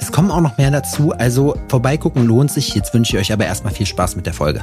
Es kommen auch noch mehr dazu, also vorbeigucken lohnt sich. Jetzt wünsche ich euch aber erstmal viel Spaß mit der Folge.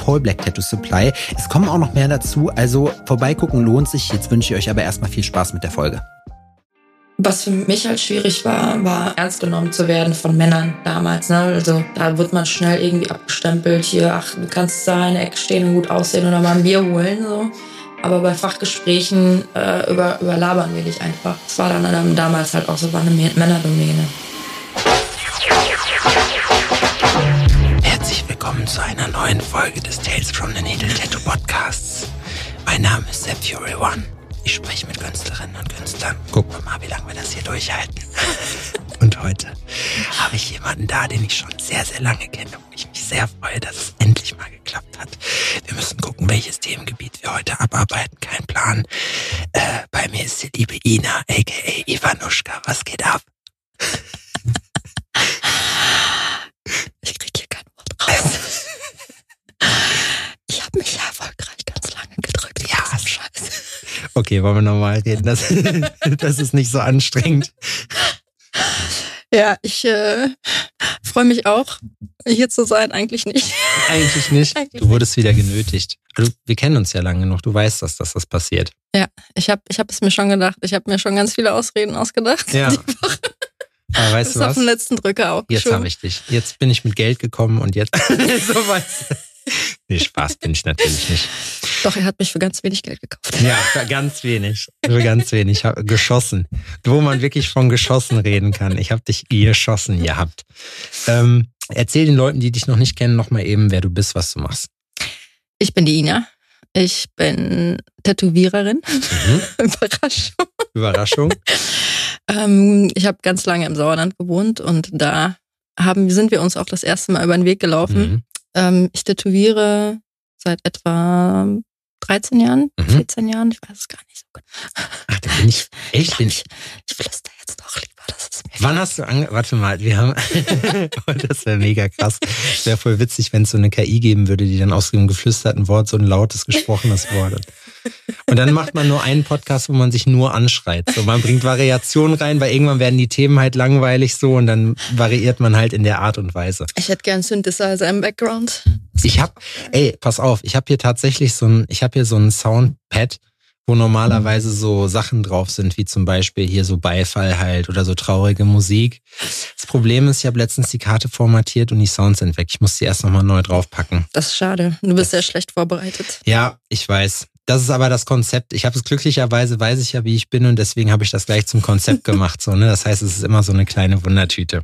Call Black Tattoo Supply. Es kommen auch noch mehr dazu, also vorbeigucken lohnt sich. Jetzt wünsche ich euch aber erstmal viel Spaß mit der Folge. Was für mich halt schwierig war, war ernst genommen zu werden von Männern damals. Ne? Also da wird man schnell irgendwie abgestempelt. Hier, ach, du kannst da in der Ecke stehen und gut aussehen oder mal ein Bier holen. So. Aber bei Fachgesprächen äh, über, überlabern wir dich einfach. Das war dann ähm, damals halt auch so eine Männerdomäne. Willkommen zu einer neuen Folge des Tales from the Needle Tattoo Podcasts. Mein Name ist Sepp Fury One. Ich spreche mit Künstlerinnen und Künstlern. Gucken wir mal, wie lange wir das hier durchhalten. Und heute habe ich jemanden da, den ich schon sehr, sehr lange kenne und ich mich sehr freue, dass es endlich mal geklappt hat. Wir müssen gucken, welches Themengebiet wir heute abarbeiten. Kein Plan. Äh, bei mir ist die liebe Ina, aka Ivanuschka. Was geht ab? Ich krieg hier kein Wort raus. Ich habe mich ja erfolgreich ganz lange gedrückt. Ja, scheiße. Okay, wollen wir nochmal reden? Das, das ist nicht so anstrengend. Ja, ich äh, freue mich auch, hier zu sein. Eigentlich nicht. Eigentlich nicht. Eigentlich du wurdest wieder genötigt. Also, wir kennen uns ja lange genug. Du weißt, dass, dass das passiert. Ja, ich habe ich hab es mir schon gedacht. Ich habe mir schon ganz viele Ausreden ausgedacht. Ja. Aber weißt das du was? auf den letzten Drücker auch. Jetzt habe ich dich. Jetzt bin ich mit Geld gekommen und jetzt so weißt du. Nee, Spaß bin ich natürlich nicht. Doch, er hat mich für ganz wenig Geld gekauft. Ja, für ganz wenig. Für ganz wenig. Geschossen. Wo man wirklich von geschossen reden kann. Ich habe dich geschossen gehabt. Ähm, erzähl den Leuten, die dich noch nicht kennen, nochmal eben, wer du bist, was du machst. Ich bin die Ina. Ich bin Tätowiererin. Mhm. Überraschung. Überraschung. ähm, ich habe ganz lange im Sauerland gewohnt und da haben, sind wir uns auch das erste Mal über den Weg gelaufen. Mhm. Ähm, ich tätowiere seit etwa 13 Jahren, mhm. 14 Jahren, ich weiß es gar nicht so genau. Ach, da bin ich echt. Bin ich, ich flüster jetzt doch lieber, Wann hast du ange Warte mal, wir haben. Oh, das wäre mega krass. Wäre voll witzig, wenn es so eine KI geben würde, die dann aus dem geflüsterten Wort so ein lautes gesprochenes Wort hat. Und dann macht man nur einen Podcast, wo man sich nur anschreit. So, man bringt Variationen rein, weil irgendwann werden die Themen halt langweilig so und dann variiert man halt in der Art und Weise. Ich hätte gern Synthesizer im Background. Ich hab, ey, pass auf, ich habe hier tatsächlich so ein, ich habe hier so ein Soundpad, wo normalerweise so Sachen drauf sind, wie zum Beispiel hier so Beifall halt oder so traurige Musik. Das Problem ist, ich habe letztens die Karte formatiert und die Sounds sind weg. Ich muss sie erst nochmal neu draufpacken. Das ist schade. Du bist sehr schlecht vorbereitet. Ja, ich weiß. Das ist aber das Konzept. Ich habe es glücklicherweise, weiß ich ja, wie ich bin und deswegen habe ich das gleich zum Konzept gemacht. So, ne? Das heißt, es ist immer so eine kleine Wundertüte.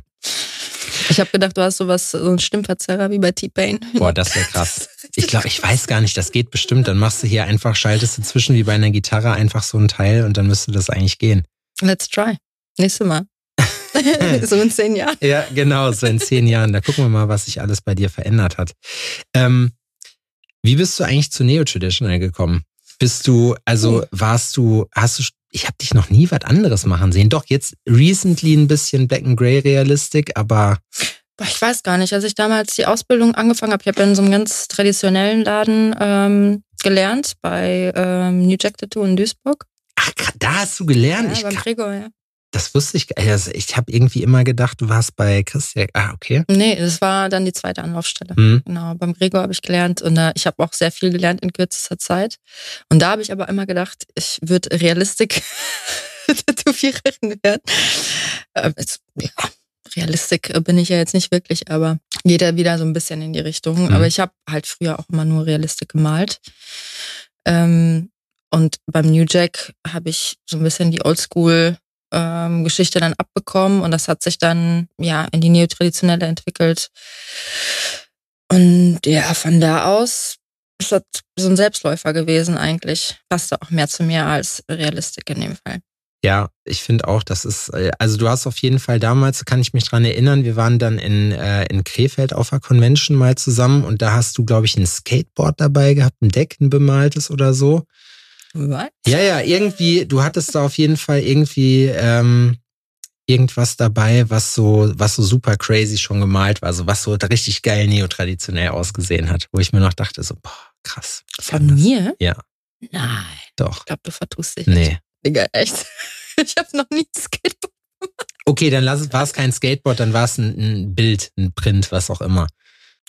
Ich habe gedacht, du hast sowas, so einen Stimmverzerrer wie bei T-Pain. Boah, das wäre krass. Ich glaube, ich weiß gar nicht, das geht bestimmt. Dann machst du hier einfach, schaltest du zwischen wie bei einer Gitarre einfach so ein Teil und dann müsste das eigentlich gehen. Let's try. Nächstes Mal. so in zehn Jahren. Ja, genau, so in zehn Jahren. Da gucken wir mal, was sich alles bei dir verändert hat. Ähm, wie bist du eigentlich zu Neo-Traditional gekommen? Bist du, also warst du, hast du, ich habe dich noch nie was anderes machen sehen. Doch jetzt recently ein bisschen Black and Grey Realistik, aber ich weiß gar nicht. Als ich damals die Ausbildung angefangen habe, ich habe in so einem ganz traditionellen Laden ähm, gelernt bei ähm, New Jack Tattoo in Duisburg. Ach, da hast du gelernt? Ja, ich beim Gregor, ja. Das wusste ich. Also ich habe irgendwie immer gedacht, du warst bei Christian. Ah, okay. Nee, das war dann die zweite Anlaufstelle. Mhm. Genau, beim Gregor habe ich gelernt und äh, ich habe auch sehr viel gelernt in kürzester Zeit. Und da habe ich aber immer gedacht, ich würde Realistik Tätowiererin werden. Ähm, jetzt, ja, Realistik bin ich ja jetzt nicht wirklich, aber geht ja wieder so ein bisschen in die Richtung. Mhm. Aber ich habe halt früher auch immer nur Realistik gemalt. Ähm, und beim New Jack habe ich so ein bisschen die Oldschool ähm, Geschichte dann abbekommen und das hat sich dann ja in die neotraditionelle entwickelt. Und ja, von da aus ist das so ein Selbstläufer gewesen eigentlich. Passte auch mehr zu mir als Realistik in dem Fall. Ja, ich finde auch, das ist, äh, also du hast auf jeden Fall damals, kann ich mich dran erinnern, wir waren dann in, äh, in Krefeld auf der Convention mal zusammen und da hast du, glaube ich, ein Skateboard dabei gehabt, ein Deck, ein bemaltes oder so. Was? Ja, ja, irgendwie, du hattest da auf jeden Fall irgendwie ähm, irgendwas dabei, was so, was so super crazy schon gemalt war, so was so richtig geil neotraditionell ausgesehen hat, wo ich mir noch dachte, so, boah, krass. Von mir? Ja. Nein. Doch. Ich glaube, du vertust dich. Nee. Digga, echt. Ich habe noch nie ein Skateboard. Okay, dann war es kein Skateboard, dann war es ein, ein Bild, ein Print, was auch immer.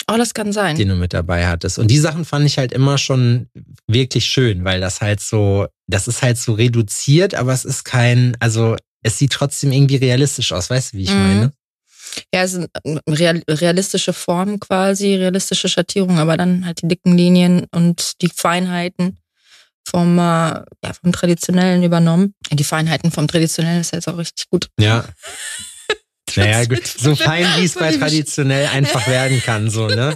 Oh, das kann sein. den du mit dabei hattest. Und die Sachen fand ich halt immer schon wirklich schön, weil das halt so, das ist halt so reduziert, aber es ist kein, also es sieht trotzdem irgendwie realistisch aus, weißt du, wie ich Mhm. meine? Ja, es sind real, realistische Formen quasi, realistische Schattierungen, aber dann halt die dicken Linien und die Feinheiten vom, äh, ja, vom Traditionellen übernommen. Die Feinheiten vom Traditionellen ist jetzt auch richtig gut. Ja. Naja, gut, so fein wie es bei traditionell einfach werden kann, so, ne?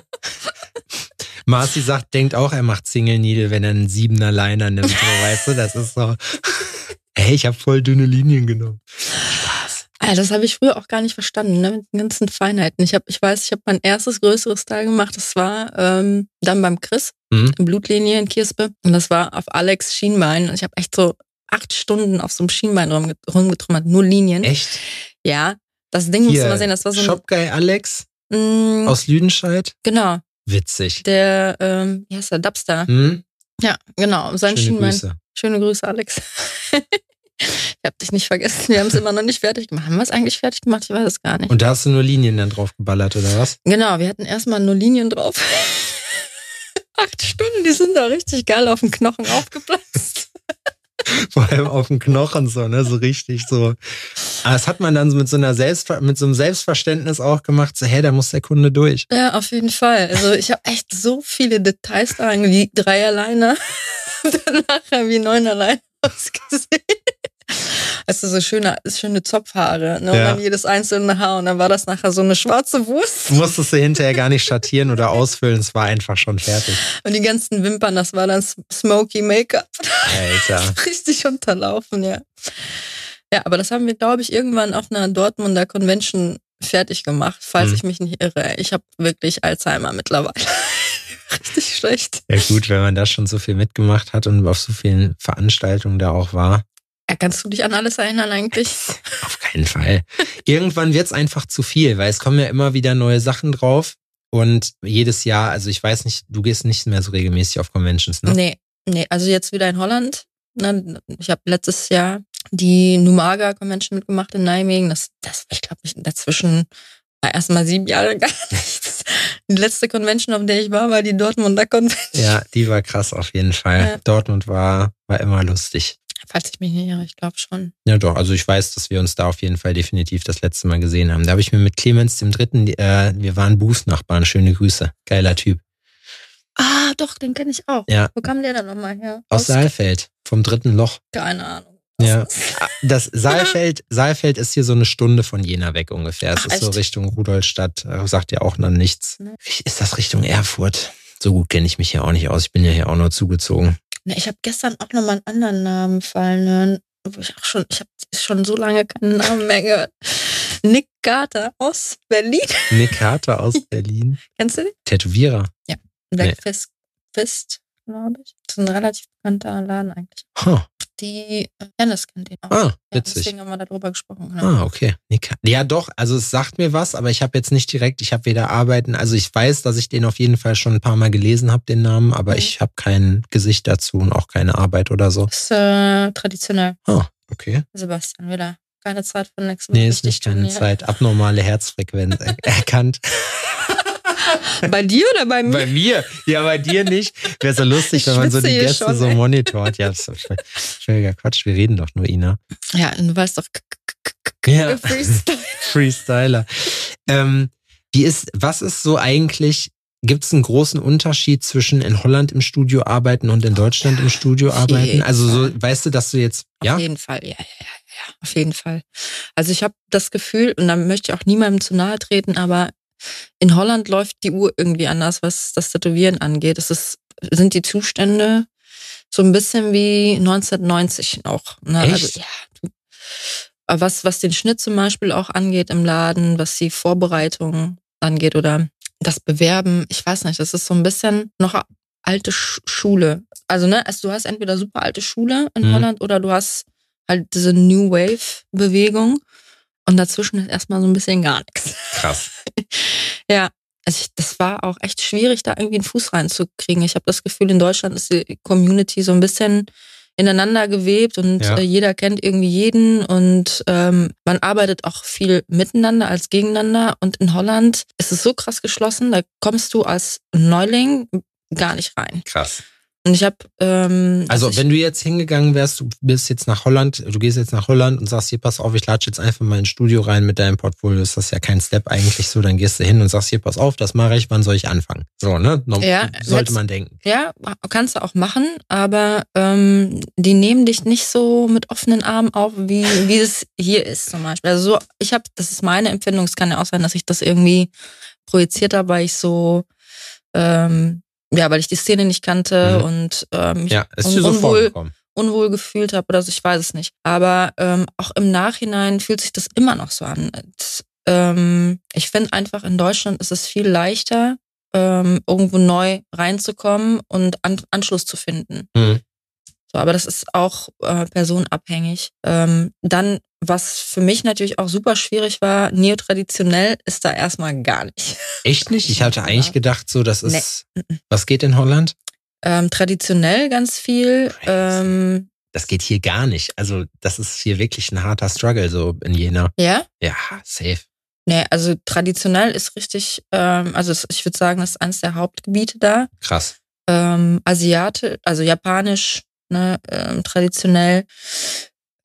Marci sagt, denkt auch, er macht Single Needle, wenn er einen Siebener Liner nimmt, so, weißt du, das ist so, hey, ich habe voll dünne Linien genommen. Spaß. Also das habe ich früher auch gar nicht verstanden, ne? mit den ganzen Feinheiten. Ich habe, ich weiß, ich habe mein erstes größeres Teil gemacht. Das war ähm, dann beim Chris Mhm. in Blutlinie in Kirspe und das war auf Alex Schienbein. Und ich habe echt so acht Stunden auf so einem Schienbein rumge- rumgetrümmert, nur Linien. Echt? Ja, das Ding musst du Hier, mal sehen. Das war so ein, Shopguy Alex Mm, aus Lüdenscheid. genau, Witzig. der, ähm, wie heißt der, Dubstar. Hm? Ja, genau, sein Schöne Schienbein. Grüße. Schöne Grüße, Alex. ich habe dich nicht vergessen. Wir haben es immer noch nicht fertig gemacht. Haben wir es eigentlich fertig gemacht? Ich weiß es gar nicht. Und da hast du nur Linien dann drauf geballert, oder was? Genau, wir hatten erstmal nur Linien drauf. Acht Stunden, die sind da richtig geil auf den Knochen aufgeplatzt. Vor allem auf dem Knochen so, ne? So richtig so. Aber das hat man dann so mit so einer Selbstver mit so einem Selbstverständnis auch gemacht, so, hey, da muss der Kunde durch. Ja, auf jeden Fall. Also ich habe echt so viele Details da wie Dreierleiner, dann nachher wie Neunerleiner ausgesehen. Also so schöne, schöne Zopfhaare, ne? Und Ja. dann jedes einzelne Haar und dann war das nachher so eine schwarze Wurst. Du musstest sie hinterher gar nicht schattieren oder ausfüllen, es war einfach schon fertig. Und die ganzen Wimpern, das war dann Smoky Make-up. Alter. Richtig unterlaufen, ja. Ja, aber das haben wir, glaube ich, irgendwann auf einer Dortmunder Convention fertig gemacht, falls Hm. ich mich nicht irre. Ich habe wirklich Alzheimer mittlerweile. Richtig schlecht. Ja gut, wenn man da schon so viel mitgemacht hat und auf so vielen Veranstaltungen da auch war. Kannst du dich an alles erinnern eigentlich? Auf keinen Fall. Irgendwann wird's einfach zu viel, weil es kommen ja immer wieder neue Sachen drauf. Und jedes Jahr, also ich weiß nicht, du gehst nicht mehr so regelmäßig auf Conventions, ne? Nee, nee, also jetzt wieder in Holland. Ne, Ich habe letztes Jahr die Numaga Convention mitgemacht in Nijmegen. Das, das ich glaube, dazwischen war erstmal sieben Jahre gar nichts. Die letzte Convention, auf der ich war, war die Dortmunder Convention. Ja, die war krass auf jeden Fall. Ja. Dortmund war, war immer lustig. Falls ich mich nicht irre, ich glaube schon. Ja, doch. Also ich weiß, dass wir uns da auf jeden Fall definitiv das letzte Mal gesehen haben. Da habe ich mir mit Clemens dem Dritten, äh, wir waren Bußnachbarn. Schöne Grüße. Geiler Typ. Ah, doch, den kenne ich auch. Ja. Wo kam der dann nochmal her? Aus Saalfeld. Vom dritten Loch. Keine Ahnung. Ja. Das Saalfeld, Saalfeld ist hier so eine Stunde von Jena weg ungefähr. Es Ach, ist so? Richtung Rudolstadt. Äh, Sagt ja auch noch nichts. Nee. Ist das Richtung Erfurt? So gut kenne ich mich hier auch nicht aus. Ich bin ja hier auch nur zugezogen. Ne, ich habe gestern auch nochmal einen anderen Namen fallen hören, wo ich auch schon, ich habe schon so lange keinen Namen mehr gehört. Nick Carter aus Berlin. Nick Carter aus Berlin. Kennst du den? Tätowierer. Blackfist, Fist, glaube ich. Das ist ein relativ bekannter Laden eigentlich. Huh. Die äh, Dennis kennt den auch. Ah, ja, witzig. deswegen haben wir darüber gesprochen. Genau. Ah, okay. Ja, doch, also es sagt mir was, aber ich habe jetzt nicht direkt, ich habe weder arbeiten, also ich weiß, dass ich den auf jeden Fall schon ein paar Mal gelesen habe, den Namen, aber Mhm. ich habe kein Gesicht dazu und auch keine Arbeit oder so. Ist äh, traditionell. Ah, okay. Sebastian, wieder. Keine Zeit für Woche. Nee, ist nicht keine. Zeit. Abnormale Herzfrequenz er- erkannt. bei dir oder bei mir? Bei mir. Ja, bei dir nicht. Wäre so lustig, wenn man so die Gäste schon, so monitort. Ja, das ist völliger Quatsch. Wir reden doch nur, Ina. Ja, du weißt doch. Ja. Freestyler. Ähm, wie ist, was ist so eigentlich Gibt es einen großen Unterschied zwischen in Holland im Studio arbeiten und in Deutschland im Studio arbeiten? Also so, weißt du, dass du jetzt, ja? Auf jeden Fall, ja, ja, ja, auf jeden Fall. Also ich habe das Gefühl, und da möchte ich auch niemandem zu nahe treten, aber in Holland läuft die Uhr irgendwie anders, was das Tätowieren angeht. Es ist, sind die Zustände so ein bisschen wie 1990 noch. Ne? Echt? Also, ja, was, was den Schnitt zum Beispiel auch angeht im Laden, was die Vorbereitung angeht oder das Bewerben, ich weiß nicht, das ist so ein bisschen noch alte Schule. Also, ne, also du hast entweder super alte Schule in mhm. Holland oder du hast halt diese New Wave-Bewegung und dazwischen ist erstmal so ein bisschen gar nichts. Krass. ja, also ich, das war auch echt schwierig, da irgendwie einen Fuß reinzukriegen. Ich habe das Gefühl, in Deutschland ist die Community so ein bisschen ineinander gewebt und ja. äh, jeder kennt irgendwie jeden und ähm, man arbeitet auch viel miteinander als gegeneinander. Und in Holland ist es so krass geschlossen, da kommst du als Neuling gar nicht rein. Krass. Und ich habe. Ähm, also, also wenn du jetzt hingegangen wärst, du bist jetzt nach Holland, du gehst jetzt nach Holland und sagst, hier, pass auf, ich latsche jetzt einfach mal ins Studio rein mit deinem Portfolio, ist das ja kein Step eigentlich so, dann gehst du hin und sagst, hier, pass auf, das mache ich, wann soll ich anfangen? So, ne? Ja, sollte man denken. Ja, kannst du auch machen, aber ähm, die nehmen dich nicht so mit offenen Armen auf, wie, wie es hier ist zum Beispiel. Also so, ich habe, das ist meine Empfindung, es kann ja auch sein, dass ich das irgendwie projiziert habe, weil ich so ähm, ja, weil ich die Szene nicht kannte mhm. und ähm, ja, ist un unwohl, so unwohl gefühlt habe oder so, ich weiß es nicht. Aber ähm, auch im Nachhinein fühlt sich das immer noch so an. Und, ähm, ich finde einfach, in Deutschland ist es viel leichter, ähm, irgendwo neu reinzukommen und an Anschluss zu finden. Mhm. So, aber das ist auch äh, personenabhängig. Ähm, dann, was für mich natürlich auch super schwierig war, neotraditionell ist da erstmal gar nicht. Echt nicht? Ich hatte eigentlich gedacht, so, das ist. Nee. Was geht in Holland? Ähm, traditionell ganz viel. Ähm, das geht hier gar nicht. Also, das ist hier wirklich ein harter Struggle, so in Jena. Ja? Ja, safe. Nee, also traditionell ist richtig, ähm, also ich würde sagen, das ist eines der Hauptgebiete da. Krass. Ähm, Asiate, also japanisch, ne, ähm, traditionell.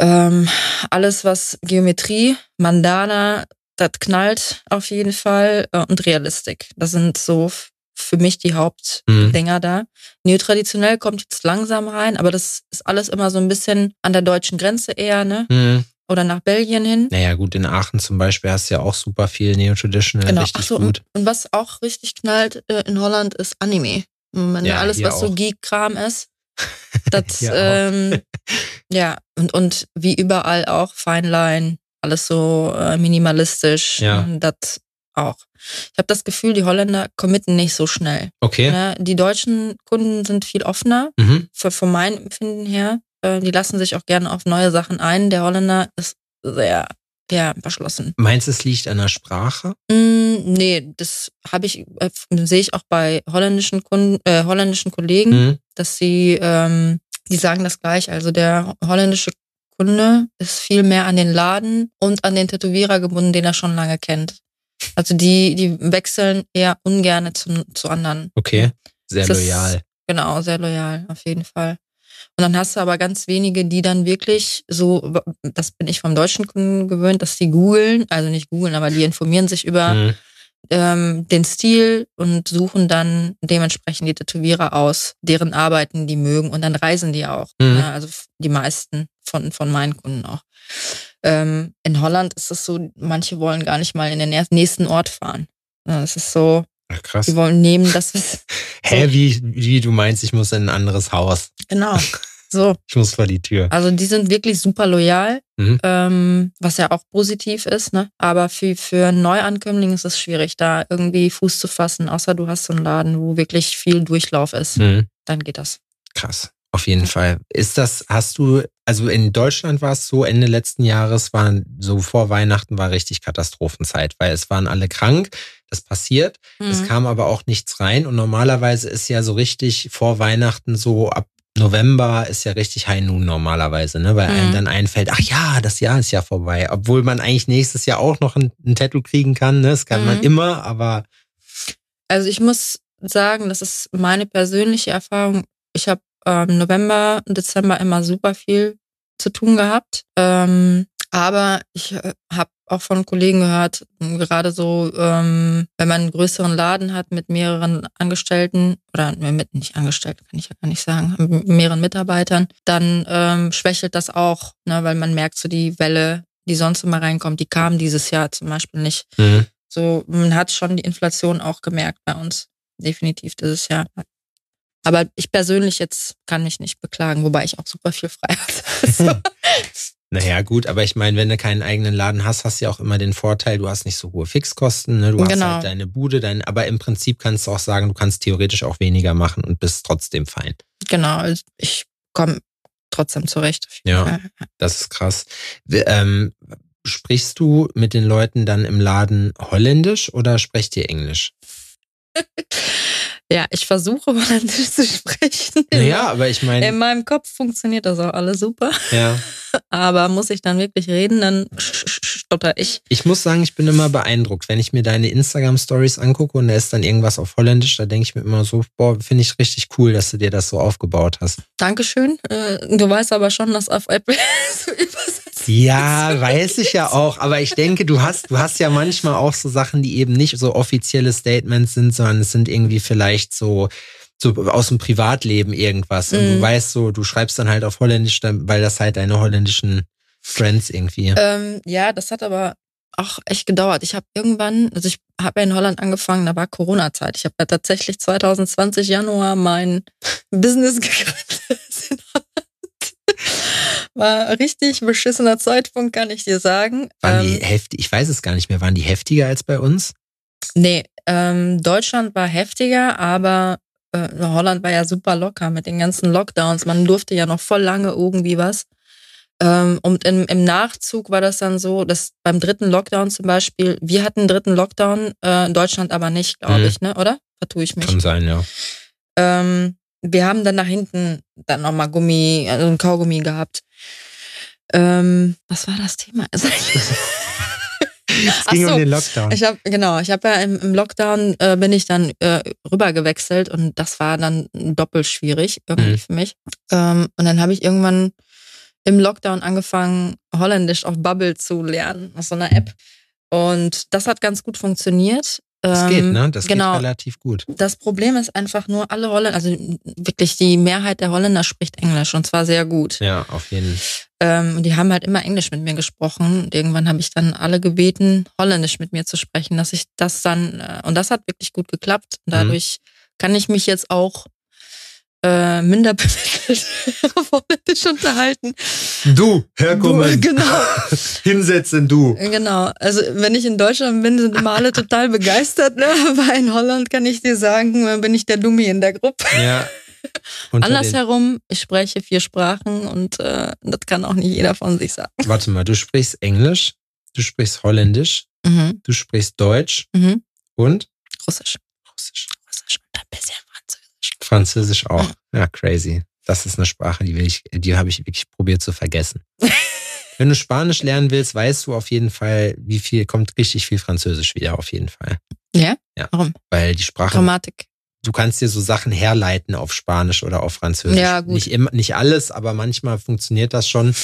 Ähm, alles, was Geometrie, Mandana, das knallt auf jeden Fall äh, und Realistik. Das sind so für mich die Hauptdinger mhm. da. Neotraditionell kommt jetzt langsam rein, aber das ist alles immer so ein bisschen an der deutschen Grenze eher, ne? Mhm. Oder nach Belgien hin. Naja, gut, in Aachen zum Beispiel hast du ja auch super viel Neo-Traditional, genau. richtig so, gut. Und, und, was auch richtig knallt äh, in Holland ist Anime. Ja, alles, was auch. so Geek-Kram ist, Das, ja, ähm, ja, und, und wie überall auch Feinlein, alles so äh, minimalistisch. Ja. Das auch. Ich habe das Gefühl, die Holländer committen nicht so schnell. Okay. Ne? Die deutschen Kunden sind viel offener, mhm. für, von meinem Empfinden her. Äh, die lassen sich auch gerne auf neue Sachen ein. Der Holländer ist sehr ja, verschlossen. Meinst du, es liegt an der Sprache? Mm, nee, das habe ich, äh, sehe ich auch bei holländischen Kunden, äh, holländischen Kollegen, mhm. dass sie, ähm, die sagen das gleich. Also der holländische Kunde ist viel mehr an den Laden und an den Tätowierer gebunden, den er schon lange kennt. Also die, die wechseln eher ungern zu, zu anderen. Okay, sehr das loyal. Ist, genau, sehr loyal, auf jeden Fall. Und dann hast du aber ganz wenige, die dann wirklich so, das bin ich vom deutschen Kunden gewöhnt, dass die googeln, also nicht googeln, aber die informieren sich über mhm. Ähm, den Stil und suchen dann dementsprechend die Tätowierer aus, deren Arbeiten die mögen und dann reisen die auch. Mhm. Ja, also die meisten von, von meinen Kunden auch. Ähm, in Holland ist es so, manche wollen gar nicht mal in den nächsten Ort fahren. Es ist so, Ach, krass. Die wollen nehmen, dass wir. Hä, so. wie, wie du meinst, ich muss in ein anderes Haus. Genau. So. ich muss vor die Tür. Also die sind wirklich super loyal, mhm. ähm, was ja auch positiv ist, ne? Aber für, für Neuankömmlinge ist es schwierig, da irgendwie Fuß zu fassen, außer du hast so einen Laden, wo wirklich viel Durchlauf ist. Mhm. Dann geht das. Krass. Auf jeden Fall. Ist das, hast du, also in Deutschland war es so, Ende letzten Jahres waren so vor Weihnachten war richtig Katastrophenzeit, weil es waren alle krank. Das passiert. Mhm. Es kam aber auch nichts rein. Und normalerweise ist ja so richtig vor Weihnachten so ab November ist ja richtig High Noon normalerweise, ne? Weil mhm. einem dann einfällt, ach ja, das Jahr ist ja vorbei. Obwohl man eigentlich nächstes Jahr auch noch ein, ein Tattoo kriegen kann, ne? Das kann mhm. man immer, aber Also ich muss sagen, das ist meine persönliche Erfahrung. Ich habe ähm, November und Dezember immer super viel zu tun gehabt. Ähm, aber ich äh, habe auch von Kollegen gehört, gerade so, ähm, wenn man einen größeren Laden hat mit mehreren Angestellten oder mit nicht Angestellten, kann ich ja gar nicht sagen, mit mehreren Mitarbeitern, dann ähm, schwächelt das auch, ne, weil man merkt so die Welle, die sonst immer reinkommt, die kam dieses Jahr zum Beispiel nicht. Mhm. So, man hat schon die Inflation auch gemerkt bei uns. Definitiv dieses Jahr. Aber ich persönlich jetzt kann mich nicht beklagen, wobei ich auch super viel frei hatte. Naja, gut, aber ich meine, wenn du keinen eigenen Laden hast, hast du ja auch immer den Vorteil, du hast nicht so hohe Fixkosten, ne? du hast genau. halt deine Bude, dein, aber im Prinzip kannst du auch sagen, du kannst theoretisch auch weniger machen und bist trotzdem fein. Genau, also ich komme trotzdem zurecht. Ja, das ist krass. Ähm, sprichst du mit den Leuten dann im Laden Holländisch oder sprecht ihr Englisch? Ja, ich versuche Holländisch zu sprechen. Ja, aber ich meine. In meinem Kopf funktioniert das auch alles super. Ja. Aber muss ich dann wirklich reden, dann stotter ich. Ich muss sagen, ich bin immer beeindruckt, wenn ich mir deine Instagram-Stories angucke und da ist dann irgendwas auf Holländisch, da denke ich mir immer so, boah, finde ich richtig cool, dass du dir das so aufgebaut hast. Dankeschön. Äh, du weißt aber schon, dass auf Apple so übersetzt ja, weiß ich ja auch. Aber ich denke, du hast, du hast ja manchmal auch so Sachen, die eben nicht so offizielle Statements sind, sondern es sind irgendwie vielleicht so, so aus dem Privatleben irgendwas. Und mm. du mhm. weißt so, du schreibst dann halt auf Holländisch, weil das halt deine holländischen Friends irgendwie. Ähm, ja, das hat aber auch echt gedauert. Ich habe irgendwann, also ich habe ja in Holland angefangen, da war Corona-Zeit. Ich habe ja tatsächlich 2020 Januar mein Business gegründet war richtig beschissener Zeitpunkt, kann ich dir sagen. Waren die ähm, heftig? Ich weiß es gar nicht mehr. Waren die heftiger als bei uns? Nee, ähm, Deutschland war heftiger, aber äh, Holland war ja super locker mit den ganzen Lockdowns. Man durfte ja noch voll lange irgendwie was. Ähm, und im, im Nachzug war das dann so, dass beim dritten Lockdown zum Beispiel, wir hatten einen dritten Lockdown, äh, Deutschland aber nicht, glaube mhm. ich, ne? Oder? Vertue ich mich. Kann sein, ja. Ähm, wir haben dann nach hinten dann nochmal Gummi, also ein Kaugummi gehabt. Ähm, was war das Thema? es ging so, um den Lockdown. Ich habe genau, ich habe ja im, im Lockdown äh, bin ich dann äh, rüber gewechselt und das war dann doppelt schwierig irgendwie mhm. für mich. Ähm, und dann habe ich irgendwann im Lockdown angefangen, Holländisch auf Bubble zu lernen, aus so einer App. Und das hat ganz gut funktioniert. Das geht, ne? Das genau. geht relativ gut. Das Problem ist einfach nur, alle Holländer, also wirklich die Mehrheit der Holländer spricht Englisch und zwar sehr gut. Ja, auf jeden Fall. Ähm, die haben halt immer Englisch mit mir gesprochen. Und irgendwann habe ich dann alle gebeten, Holländisch mit mir zu sprechen, dass ich das dann, äh, und das hat wirklich gut geklappt. Und mhm. dadurch mhm. kann ich mich jetzt auch äh, minder bemittelt auf Holländisch unterhalten. Du, herkommen. Du, genau. Hinsetzen, du. Genau. Also wenn ich in Deutschland bin, sind immer alle total begeistert. Ne? Aber in Holland kann ich dir sagen, bin ich der Dummi in der Gruppe. Ja. Andersherum, ich spreche vier Sprachen und äh, das kann auch nicht jeder von sich sagen. Warte mal, du sprichst Englisch, du sprichst Holländisch, mhm. du sprichst Deutsch mhm. und? Russisch. Russisch. Russisch und ein bisschen Französisch auch. Ja, crazy. Das ist eine Sprache, die will ich, die habe ich wirklich probiert zu vergessen. Wenn du Spanisch lernen willst, weißt du auf jeden Fall, wie viel kommt richtig viel Französisch wieder auf jeden Fall. Ja? Ja. Warum? Weil die Sprache. Grammatik. Du kannst dir so Sachen herleiten auf Spanisch oder auf Französisch. Ja, gut. Nicht immer, nicht alles, aber manchmal funktioniert das schon.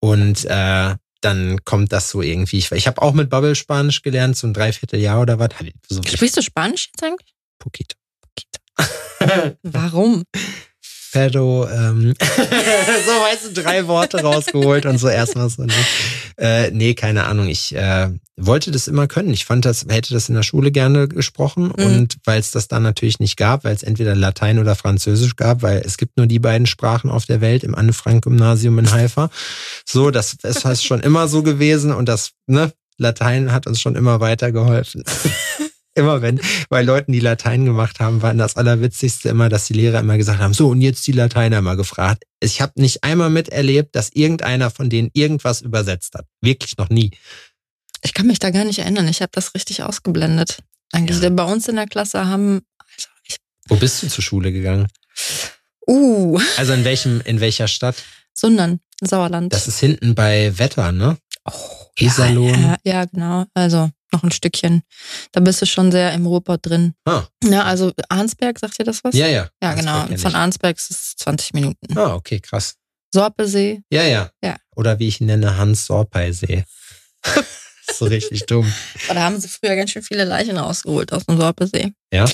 Und äh, dann kommt das so irgendwie. Ich, ich habe auch mit Bubble Spanisch gelernt, so ein Dreivierteljahr oder was. So Sprichst du Spanisch jetzt eigentlich? Poquito. Warum? Pero, ähm, so weißt du, drei Worte rausgeholt und so erstmal so. Ne? Äh, nee, keine Ahnung. Ich äh, wollte das immer können. Ich fand das, hätte das in der Schule gerne gesprochen mhm. und weil es das dann natürlich nicht gab, weil es entweder Latein oder Französisch gab, weil es gibt nur die beiden Sprachen auf der Welt im Anne-Frank-Gymnasium in Haifa. So, das ist heißt schon immer so gewesen und das, ne, Latein hat uns schon immer weitergeholfen immer wenn bei Leuten, die Latein gemacht haben, war das Allerwitzigste immer, dass die Lehrer immer gesagt haben, so und jetzt die Lateiner mal gefragt. Ich habe nicht einmal miterlebt, dass irgendeiner von denen irgendwas übersetzt hat. Wirklich noch nie. Ich kann mich da gar nicht erinnern. Ich habe das richtig ausgeblendet. Eigentlich ja. bei uns in der Klasse haben. Also ich, Wo bist du zur Schule gegangen? Uh. Also in welchem, in welcher Stadt? Sundern, Sauerland. Das ist hinten bei Wetter, ne? Oh, Iserlohn. Ja, ja, genau. Also noch ein Stückchen. Da bist du schon sehr im Ruhrpott drin. Ah. Ja, also Arnsberg, sagt dir das was? Ja, ja. Ja, Arnsberg genau. Von. Arnsberg ist es 20 Minuten. Ah, okay, krass. Sorpesee. Ja, ja. Ja. Oder wie ich ihn nenne, Hans Sorpei-See. so richtig dumm. Da haben sie früher ganz schön viele Leichen rausgeholt aus dem Sorpesee. Ja?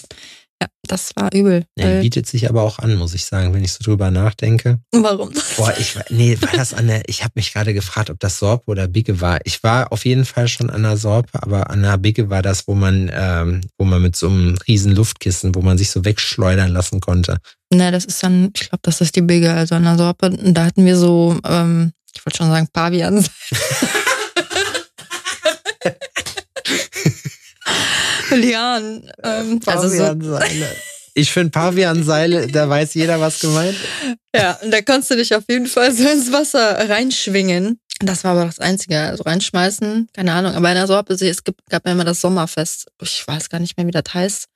Ja, das war übel. Weil- bietet sich aber auch an, muss ich sagen, wenn ich so drüber nachdenke. Warum? Boah, ich war, nee, war das an der, ich habe mich gerade gefragt, ob das Sorpe oder Bigge war. Ich war auf jeden Fall schon an der Sorpe, aber an der Bigge war das, wo man, ähm, wo man mit so einem riesen Luftkissen, wo man sich so wegschleudern lassen konnte. Ne, das ist dann, ich glaube, das ist die Bigge, also an der Sorpe. Da hatten wir so, ähm, ich wollte schon sagen, Pavian. Lian. Ähm, also so, Pavianseile. Ich finde Pavianseile, da weiß jeder, was gemeint ist. ja, und da konntest du dich auf jeden Fall so ins Wasser reinschwingen. Das war aber das Einzige. Also reinschmeißen, keine Ahnung. Aber in der Sorpesee, es gibt, gab ja immer das Sommerfest. Ich weiß gar nicht mehr, wie das heißt.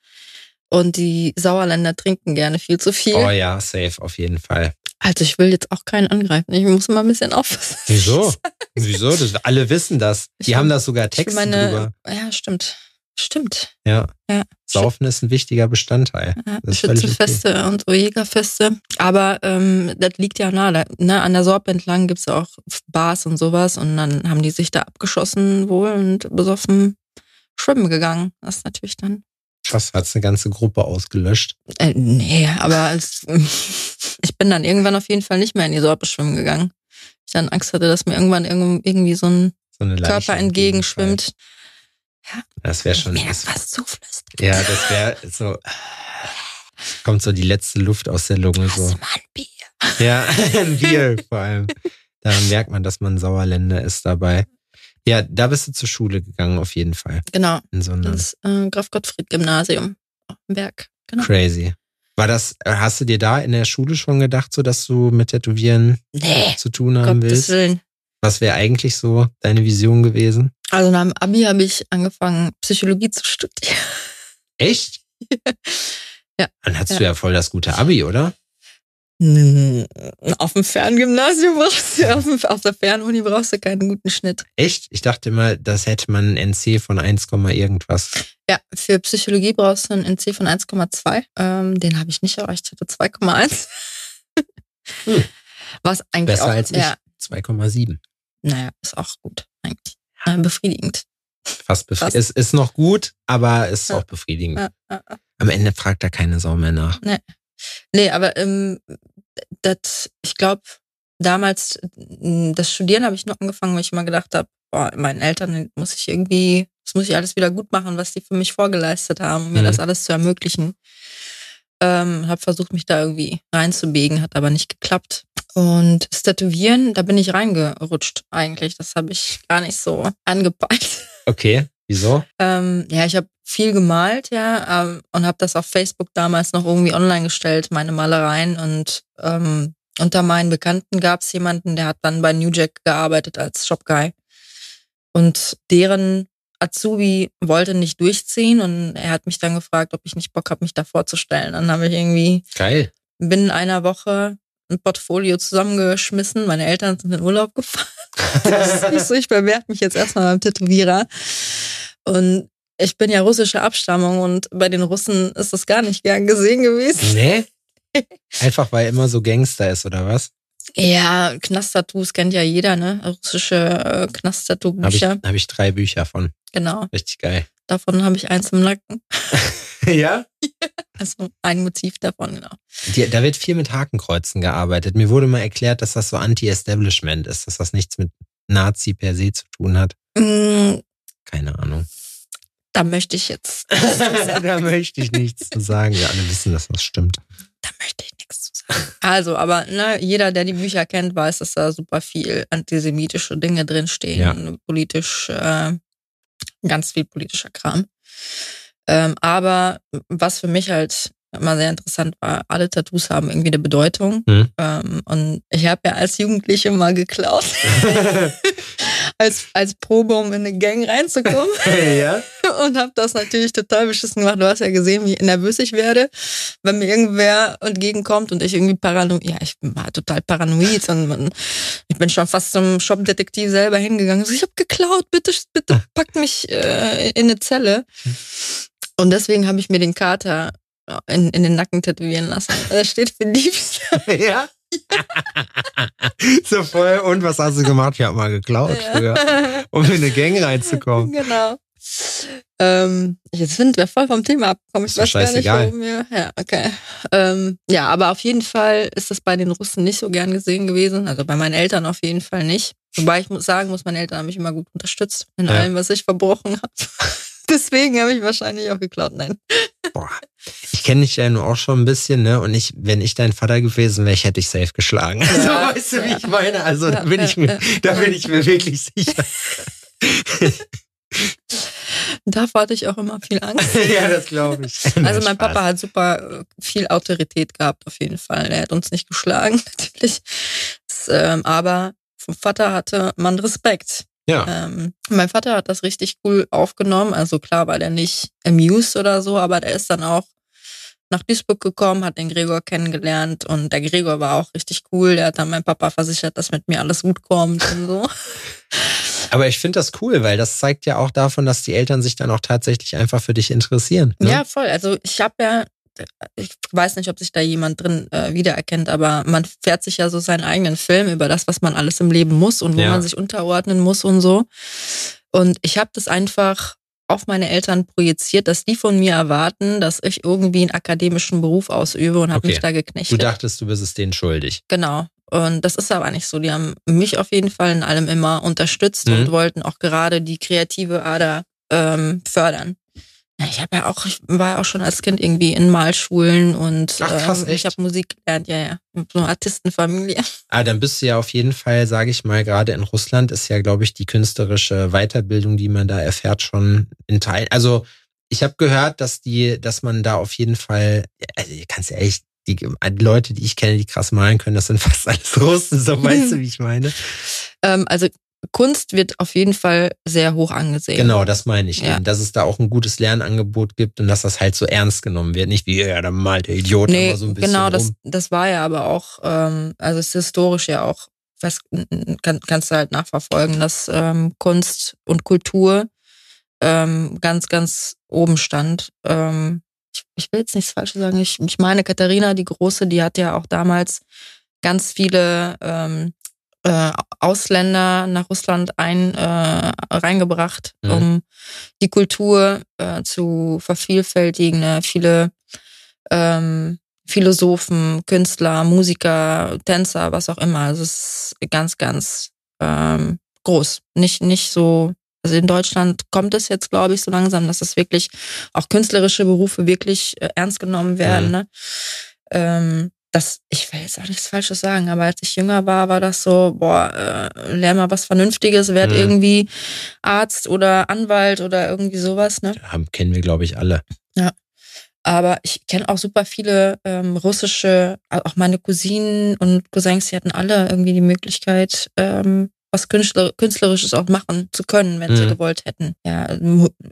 Und die Sauerländer trinken gerne viel zu viel. Oh ja, safe, auf jeden Fall. Also ich will jetzt auch keinen angreifen. Ich muss mal ein bisschen aufpassen. Wieso? Wieso? Das, alle wissen das. Ich Die haben find- das sogar Ich Texte meine, drüber. ja, stimmt. Stimmt. Ja. Ja. Saufen ist ein wichtiger Bestandteil. Ja, völlig okay. Schützenfeste und so Jägerfeste. Aber ähm, das liegt ja nahe. Da, ne, an der Sorb entlang gibt's auch Bars und sowas. Und dann haben die sich da abgeschossen wohl und besoffen schwimmen gegangen. Das ist natürlich dann. Krass, hat's eine ganze Gruppe ausgelöscht. Äh, nee, aber als, ich bin dann irgendwann auf jeden Fall nicht mehr in die Sorbe schwimmen gegangen. Ich dann Angst hatte, dass mir irgendwann irgend- irgendwie so ein So Körper entgegenschwimmt. Das wäre schon. Mir Das, was zuflüstert. ja, das wäre so. Kommt so die letzte Luft aus der Lunge. Hast So. mal ein Bier? Ja, ein Bier vor allem. Daran merkt man, dass man Sauerländer ist dabei. Ja, da bist du zur Schule gegangen, auf jeden Fall. Genau. In so einem Das äh, Graf Gottfried Gymnasium. Dem Berg. Genau. Crazy. War das, hast du dir da in der Schule schon gedacht, so dass du mit Tätowieren Nee, zu tun haben Gottes willst? Willen. Was wäre eigentlich so deine Vision gewesen? Also nach dem Abi habe ich angefangen, Psychologie zu studieren. Echt? Ja. Dann hattest Ja. du ja voll das gute Abi, oder? Hm, Auf dem Ferngymnasium brauchst du, auf, dem, auf der Fernuni brauchst du keinen guten Schnitt. Echt? Ich dachte immer, das hätte man ein NC von 1, irgendwas. Ja, für Psychologie brauchst du einen NC von 1,2. Ähm, den habe ich nicht erreicht, ich hatte 2,1. Hm. Was eigentlich Besser auch, als ich. Ja, 2,7. Naja, ist auch gut eigentlich. Äh, befriedigend. Fast befriedigend. Es ist noch gut, aber es ist Ja. auch befriedigend. Ja. Am Ende fragt da keine Sau mehr nach. Nee, aber ähm, das, ich glaube, damals, m, das Studieren habe ich nur angefangen, weil ich immer gedacht habe, boah, meinen Eltern muss ich irgendwie, das muss ich alles wieder gut machen, was die für mich vorgeleistet haben, um mir Mhm. das alles zu ermöglichen. Ähm, habe versucht, mich da irgendwie reinzubiegen, hat aber nicht geklappt. Und das Tätowieren, da bin ich reingerutscht eigentlich. Das habe ich gar nicht so angepeilt. Okay, wieso? Ähm, ja, ich habe viel gemalt, ja, ähm, und habe das auf Facebook damals noch irgendwie online gestellt, meine Malereien. Und ähm, unter meinen Bekannten gab es jemanden, der hat dann bei New Jack gearbeitet als Shopguy. Und deren Azubi wollte nicht durchziehen und er hat mich dann gefragt, ob ich nicht Bock habe, mich da vorzustellen. Dann habe ich irgendwie Geil. binnen einer Woche ein Portfolio zusammengeschmissen. Meine Eltern sind in Urlaub gefahren. Das ist nicht so, ich bewerbe mich jetzt erstmal beim Tätowierer. Und ich bin ja russischer Abstammung und bei den Russen ist das gar nicht gern gesehen gewesen. Nee? Einfach weil er immer so Gangster ist, oder was? Ja, Knasttattoos kennt ja jeder, ne? Russische äh, Habe ich, Knasttattoo-Bücher. hab ich drei Bücher von. Genau. Richtig geil. Davon habe ich eins im Nacken. ja? Also ein Motiv davon, genau. Die, da wird viel mit Hakenkreuzen gearbeitet. Mir wurde mal erklärt, dass das so Anti-Establishment ist, dass das nichts mit Nazi per se zu tun hat. Mm, Keine Ahnung. Da möchte ich jetzt. da möchte ich nichts zu sagen. Wir alle wissen, dass das stimmt. Da möchte ich. Also, aber ne, jeder, der die Bücher kennt, weiß, dass da super viel antisemitische Dinge drinstehen, politisch, äh, ganz viel politischer Kram. Ähm, aber was für mich halt immer sehr interessant war, alle Tattoos haben irgendwie eine Bedeutung. Hm. Ähm, und ich habe ja als Jugendliche mal geklaut. als, als Probe, um in eine Gang reinzukommen. ja. Und habe das natürlich total beschissen gemacht. Du hast ja gesehen, wie nervös ich werde, wenn mir irgendwer entgegenkommt und ich irgendwie paranoid, ja, ich war total paranoid und man, ich bin schon fast zum Shop-Detektiv selber hingegangen. So, ich habe geklaut, bitte, bitte packt mich äh, in eine Zelle. Und deswegen habe ich mir den Kater in, in den Nacken tätowieren lassen. Er steht für Diebstahl. Ja. so voll. Und was hast du gemacht? Ich habe mal geklaut früher, um in eine Gang reinzukommen. Genau. Ähm, jetzt sind wir voll vom Thema abgekommen. Ich weiß gar nicht, warum wir. Ja, okay. Ähm, ja, aber auf jeden Fall ist das bei den Russen nicht so gern gesehen gewesen. Also bei meinen Eltern auf jeden Fall nicht. Wobei ich muss sagen muss, meine Eltern haben mich immer gut unterstützt in Ja. allem, was ich verbrochen habe. Deswegen habe ich wahrscheinlich auch geklaut. Nein. Boah. Ich kenne dich ja nur auch schon ein bisschen, ne? Und ich, wenn ich dein Vater gewesen wäre, ich hätte dich safe geschlagen. Ja, so, weißt du, wie ich meine? Also da bin ich mir, da bin ich mir wirklich sicher. Davor hatte ich auch immer viel Angst. ja, das glaube ich. Also mein Papa hat super äh, viel Autorität gehabt, auf jeden Fall. Er hat uns nicht geschlagen, natürlich. Das, ähm, aber vom Vater hatte man Respekt. Ja. Ähm, mein Vater hat das richtig cool aufgenommen. Also klar war der nicht amused oder so, aber der ist dann auch nach Duisburg gekommen, hat den Gregor kennengelernt und der Gregor war auch richtig cool. Der hat dann meinem Papa versichert, dass mit mir alles gut kommt und so. Aber ich finde das cool, weil das zeigt ja auch davon, dass die Eltern sich dann auch tatsächlich einfach für dich interessieren. Ne? Ja, voll. Also ich habe ja, ich weiß nicht, ob sich da jemand drin äh, wiedererkennt, aber man fährt sich ja so seinen eigenen Film über das, was man alles im Leben muss und wo Ja. man sich unterordnen muss und so. Und ich habe das einfach auf meine Eltern projiziert, dass die von mir erwarten, dass ich irgendwie einen akademischen Beruf ausübe und habe Okay. mich da Du geknechtet. dachtest, du bist es denen schuldig. Genau. Und das ist aber nicht so. Die haben mich auf jeden Fall in allem immer unterstützt Mhm. und wollten auch gerade die kreative Ader ähm, fördern. Ich habe ja auch, ich war ja auch schon als Kind irgendwie in Malschulen und Ach, krass, ähm, ich habe Musik gelernt, ja, ja. So eine Artistenfamilie. Ah, dann bist du ja auf jeden Fall, sage ich mal, gerade in Russland ist ja, glaube ich, die künstlerische Weiterbildung, die man da erfährt, schon in Teil. Also ich habe gehört, dass die, dass man da auf jeden Fall, also ja echt, die Leute, die ich kenne, die krass malen können, das sind fast alles Russen, so weißt du, wie ich meine. Ähm, also Kunst wird auf jeden Fall sehr hoch angesehen. Genau, das meine ich. Ja. Eben, dass es da auch ein gutes Lernangebot gibt und dass das halt so ernst genommen wird. Nicht wie, ja, da malt der Idiot Nee, immer so ein bisschen genau, das, rum. das war ja aber auch, ähm, also es ist historisch ja auch fest, kann, kannst du halt nachverfolgen, dass ähm, Kunst und Kultur ähm, ganz, ganz oben stand. Ähm, ich, ich will jetzt nichts Falsches sagen. Ich, ich meine, Katharina, die Große, die hat ja auch damals ganz viele ähm, äh, Ausländer nach Russland ein, äh, reingebracht, Mhm. um die Kultur äh, zu vervielfältigen. Ne? Viele ähm, Philosophen, Künstler, Musiker, Tänzer, was auch immer. Also es ist ganz, ganz ähm, groß. Nicht, nicht so, also in Deutschland kommt es jetzt, glaube ich, so langsam, dass es wirklich auch künstlerische Berufe wirklich äh, ernst genommen werden. Mhm. Ne? Ähm, das, ich will jetzt auch nichts Falsches sagen, aber als ich jünger war, war das so, boah, äh, lern mal was Vernünftiges, werd Mhm. irgendwie Arzt oder Anwalt oder irgendwie sowas, ne? Haben, kennen wir, glaube ich, alle. Aber ich kenne auch super viele ähm, russische, auch meine Cousinen und Cousins, die hatten alle irgendwie die Möglichkeit, ähm, was Künstler, Künstlerisches auch machen zu können, wenn sie Mhm. gewollt hätten. Ja,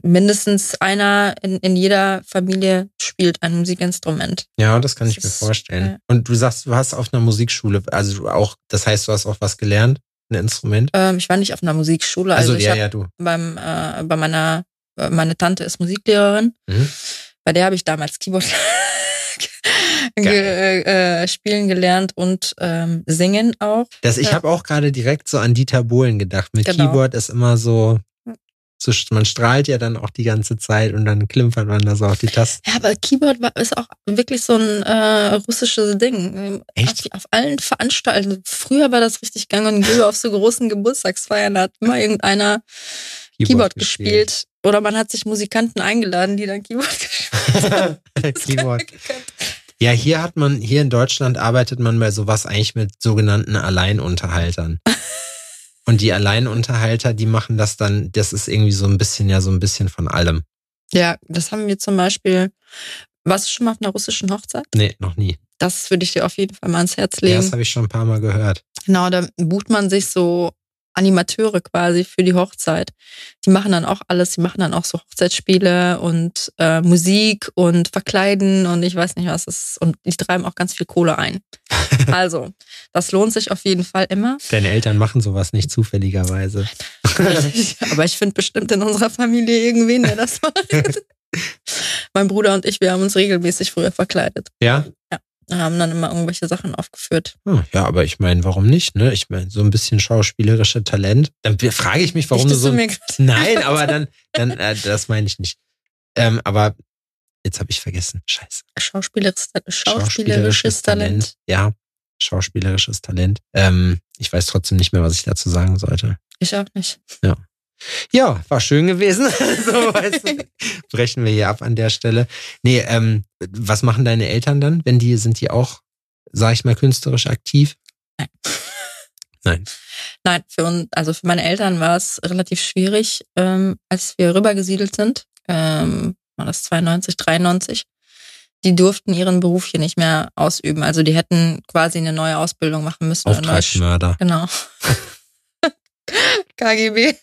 mindestens einer in, in jeder Familie spielt ein Musikinstrument. Ja, das kann Das ich mir ist, vorstellen. ja. Und du sagst, du hast auf einer Musikschule, also du auch, das heißt, du hast auch was gelernt, ein Instrument? Ähm, ich war nicht auf einer Musikschule, Also, also, ich ja, ja, du. beim äh, bei meiner meine Tante ist Musiklehrerin. Mhm. Bei der habe ich damals Keyboard ge äh, spielen gelernt und ähm, singen auch. Das, ich habe auch gerade direkt so an Dieter Bohlen gedacht. Mit Genau. Keyboard ist immer so, so, man strahlt ja dann auch die ganze Zeit und dann klimpert man da so auf die Tasten. Ja, aber Keyboard war, ist auch wirklich so ein äh, russisches Ding. Echt? Auf, auf allen Veranstaltungen. Früher war das richtig gang und gäbe auf so großen Geburtstagsfeiern. Da hat immer irgendeiner Keyboard, gespielt. Oder man hat sich Musikanten eingeladen, die dann Keyboard gespielt haben. Keyboard. Ja, hier hat man, hier in Deutschland arbeitet man bei sowas eigentlich mit sogenannten Alleinunterhaltern. Und die Alleinunterhalter, die machen das dann, das ist irgendwie so ein bisschen, ja, so ein bisschen von allem. Ja, das haben wir zum Beispiel. Warst du schon mal auf einer russischen Hochzeit? Nee, noch nie. Das würde ich dir auf jeden Fall mal ans Herz Ja, legen. das habe ich schon ein paar Mal gehört. Genau, da bucht man sich so Animateure quasi für die Hochzeit. Die machen dann auch alles, die machen dann auch so Hochzeitsspiele und äh, Musik und Verkleiden und ich weiß nicht was ist. Und die treiben auch ganz viel Kohle ein. also, das lohnt sich auf jeden Fall immer. Deine Eltern machen sowas nicht zufälligerweise. Aber ich finde bestimmt in unserer Familie irgendwen, der das macht. mein Bruder und ich, wir haben uns regelmäßig früher verkleidet. Ja? Ja haben dann immer irgendwelche Sachen aufgeführt. Hm, ja, aber ich meine, warum nicht? Ne? Ich meine, so ein bisschen schauspielerische Talent. Dann frage ich mich, warum du so. Mir Nein, aber dann, dann, äh, das meine ich nicht. Ähm, aber jetzt habe ich vergessen. Scheiße. Schauspielerisches, schauspielerisches Talent. Talent. Ja, schauspielerisches Talent. Ähm, ich weiß trotzdem nicht mehr, was ich dazu sagen sollte. Ich auch nicht. Ja. Ja, war schön gewesen. so, weißt du, brechen wir hier ab an der Stelle. Nee, ähm, was machen deine Eltern dann, wenn die, sind die auch, sag ich mal, künstlerisch aktiv? Nein. Nein. Nein, für uns, also für meine Eltern war es relativ schwierig, ähm, als wir rübergesiedelt sind. Ähm, war das 92, 93. Die durften ihren Beruf hier nicht mehr ausüben. Also die hätten quasi eine neue Ausbildung machen müssen. Auftragsmörder. Genau. KGB.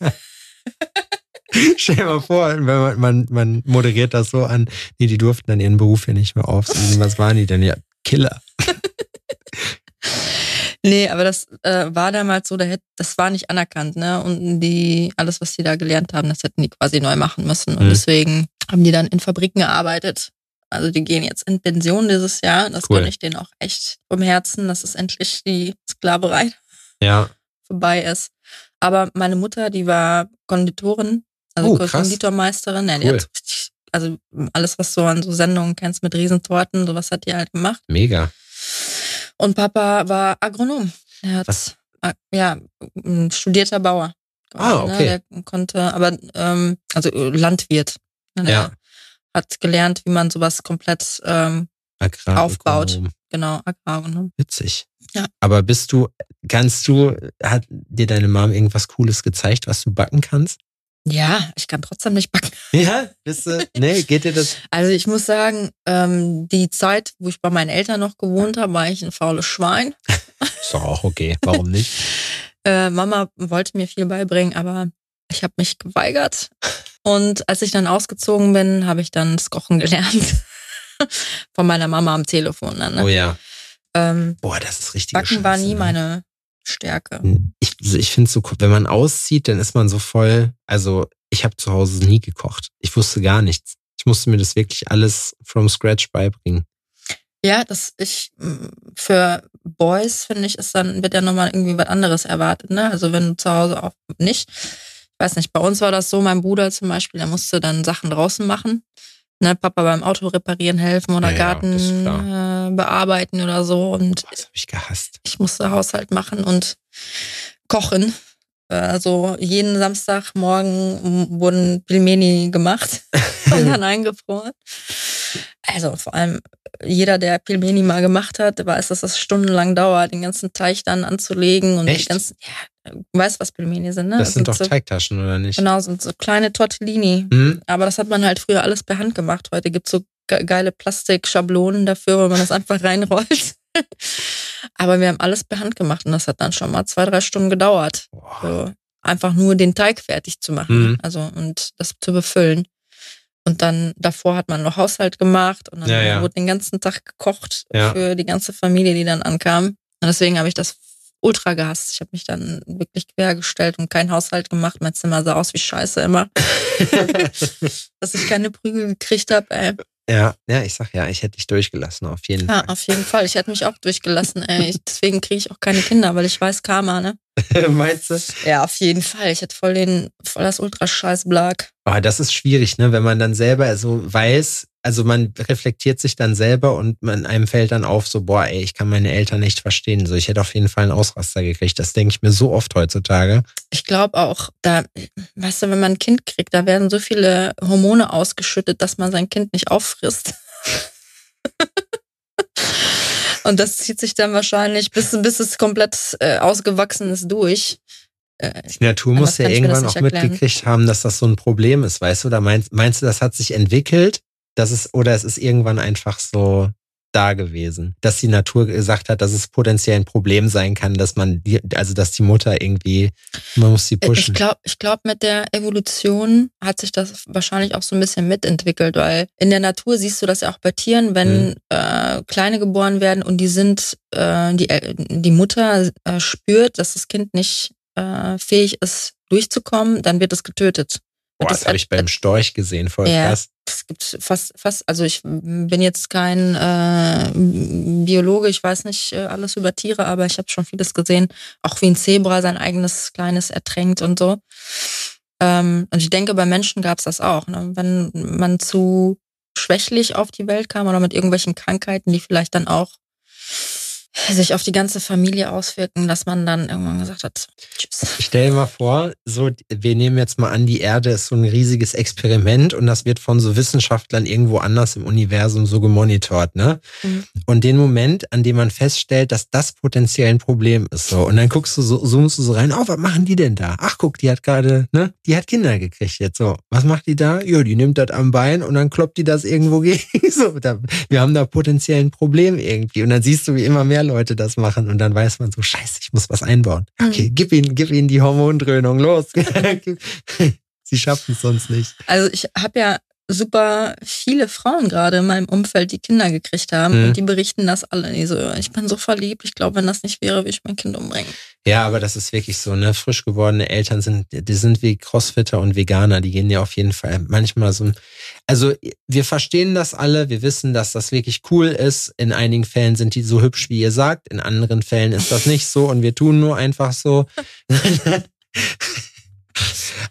Stell dir mal vor, wenn man, man, man moderiert das so an, nee, die durften dann ihren Beruf ja nicht mehr aufsehen. Was waren die denn? Ja, Killer. nee, aber das äh, war damals so, das war nicht anerkannt, ne? Und die, alles, was die da gelernt haben, das hätten die quasi neu machen müssen. Und mhm. deswegen haben die dann in Fabriken gearbeitet. Also die gehen jetzt in Pension dieses Jahr. Das cool. ich denen auch echt vom Herzen, dass es endlich die Sklaverei ja. vorbei ist. Aber meine Mutter, die war Konditorin, also oh, Konditormeisterin. Ja, cool. richtig, also alles, was du an so Sendungen kennst mit Riesentorten, sowas hat die halt gemacht. Mega. Und Papa war Agronom. Er hat, was? ja, ein studierter Bauer. Ah, ne? okay. Ne? Der konnte, aber, ähm, also Landwirt. Ne? Der ja. hat gelernt, wie man sowas komplett ähm, aufbaut. Genau, Agraronom. Witzig. Ja. Aber bist du, kannst du, hat dir deine Mom irgendwas Cooles gezeigt, was du backen kannst? Ja, ich kann trotzdem nicht backen. Ja, bist du? Nee, geht dir das? Also ich muss sagen, ähm, die Zeit, wo ich bei meinen Eltern noch gewohnt habe, war ich ein faules Schwein. Ist doch auch okay. Warum nicht? äh, Mama wollte mir viel beibringen, aber ich habe mich geweigert. Und als ich dann ausgezogen bin, habe ich dann das Kochen gelernt. Von meiner Mama am Telefon. Dann, ne? Oh ja. Ähm, Boah, das ist richtig. Backen Scheiße, war nie ne? meine Stärke. Hm, ich, also ich finde so, wenn man auszieht, dann ist man so voll. Also, ich habe zu Hause nie gekocht. Ich wusste gar nichts. Ich musste mir das wirklich alles from scratch beibringen. Ja, das ich für Boys finde ich, ist dann wird ja nochmal irgendwie was anderes erwartet, ne? Also wenn du zu Hause auch nicht. Ich weiß nicht, bei uns war das so, mein Bruder zum Beispiel, der musste dann Sachen draußen machen ne, Papa beim Auto reparieren helfen oder ja, Garten äh, bearbeiten oder so. Und das habe ich gehasst. Ich musste Haushalt machen und kochen. Also jeden Samstagmorgen wurden Pilmeni gemacht und dann eingefroren. Also vor allem jeder, der Pilmeni mal gemacht hat, weiß, dass das stundenlang dauert, den ganzen Teig dann anzulegen und Echt? ganzen, ja, du weißt, was Pilmeni sind, ne? Das, das sind, doch so, Teigtaschen, oder nicht? Genau, sind so kleine Tortellini. Mhm. Aber das hat man halt früher alles per Hand gemacht. Heute gibt's so geile Plastikschablonen dafür, wo man das einfach reinrollt. Aber wir haben alles per Hand gemacht und das hat dann schon mal zwei, drei Stunden gedauert. So, einfach nur den Teig fertig zu machen. Mhm. Also und das zu befüllen. Und dann davor hat man noch Haushalt gemacht und dann ja, ja. wurde den ganzen Tag gekocht ja. für die ganze Familie, die dann ankam. Und deswegen habe ich das ultra gehasst. Ich habe mich dann wirklich quergestellt und keinen Haushalt gemacht. Mein Zimmer sah aus wie Scheiße immer. Dass ich keine Prügel gekriegt habe, ey. Ja, ja, ich sag ja, ich hätte dich durchgelassen, auf jeden ja, Fall. Ja, auf jeden Fall. Ich hätte mich auch durchgelassen, ey. Deswegen kriege ich auch keine Kinder, weil ich weiß Karma, ne? Meinst du? Ja, auf jeden Fall. Ich hätte voll den, voll das Ultrascheiß-Blag. Aber das ist schwierig, ne? Wenn man dann selber so weiß, also man reflektiert sich dann selber und man einem fällt dann auf, so, boah, ey, ich kann meine Eltern nicht verstehen. So, ich hätte auf jeden Fall einen Ausraster gekriegt. Das denke ich mir so oft heutzutage. Ich glaube auch, da, weißt du, wenn man ein Kind kriegt, da werden so viele Hormone ausgeschüttet, dass man sein Kind nicht auffrisst. und das zieht sich dann wahrscheinlich bis, bis es komplett äh, ausgewachsen ist durch. Äh, Die Natur muss ja irgendwann auch erklären. mitgekriegt haben, dass das so ein Problem ist, weißt du? Oder meinst, meinst du, das hat sich entwickelt? Das ist, oder es ist irgendwann einfach so da gewesen, dass die Natur gesagt hat, dass es potenziell ein Problem sein kann, dass man die, also dass die Mutter irgendwie, man muss sie pushen. Ich glaube, ich glaub, mit der Evolution hat sich das wahrscheinlich auch so ein bisschen mitentwickelt, weil in der Natur siehst du das ja auch bei Tieren, wenn mhm. äh, Kleine geboren werden und die sind, äh, die, die Mutter äh, spürt, dass das Kind nicht äh, fähig ist, durchzukommen, dann wird es getötet. Boah, das, das habe ich beim Storch gesehen, voll ja, krass. Es gibt fast, fast, also ich bin jetzt kein äh, Biologe, ich weiß nicht äh, alles über Tiere, aber ich habe schon vieles gesehen, auch wie ein Zebra sein eigenes kleines ertränkt und so. Ähm, und ich denke, bei Menschen gab es das auch. Ne? Wenn man zu schwächlich auf die Welt kam oder mit irgendwelchen Krankheiten, die vielleicht dann auch sich auf die ganze Familie auswirken, dass man dann irgendwann gesagt hat, tschüss. Stell dir mal vor, so, wir nehmen jetzt mal an, die Erde ist so ein riesiges Experiment und das wird von so Wissenschaftlern irgendwo anders im Universum so gemonitort, ne? Mhm. Und den Moment, an dem man feststellt, dass das potenziell ein Problem ist, so, und dann guckst du so, zoomst du so rein, oh, was machen die denn da? Ach, guck, die hat gerade, ne? Die hat Kinder gekriegt jetzt, so. Was macht die da? Ja, die nimmt das am Bein und dann kloppt die das irgendwo gegen, so. Da, wir haben da potenziell ein Problem irgendwie. Und dann siehst du, wie immer mehr Leute das machen und dann weiß man so, scheiße, ich muss was einbauen. Mhm. Okay, mhm. gib ihnen, gib ihnen die Hormondröhnung, los. Sie schaffen es sonst nicht. Also ich habe ja super viele Frauen gerade in meinem Umfeld, die Kinder gekriegt haben mhm. und die berichten das alle. Die so, ich bin so verliebt, ich glaube, wenn das nicht wäre, würde ich mein Kind umbringen. Ja, aber das ist wirklich so, ne? Frisch gewordene Eltern sind, die sind wie Crossfitter und Veganer, die gehen ja auf jeden Fall manchmal so. Also wir verstehen das alle, wir wissen, dass das wirklich cool ist. In einigen Fällen sind die so hübsch, wie ihr sagt, in anderen Fällen ist das nicht so und wir tun nur einfach so.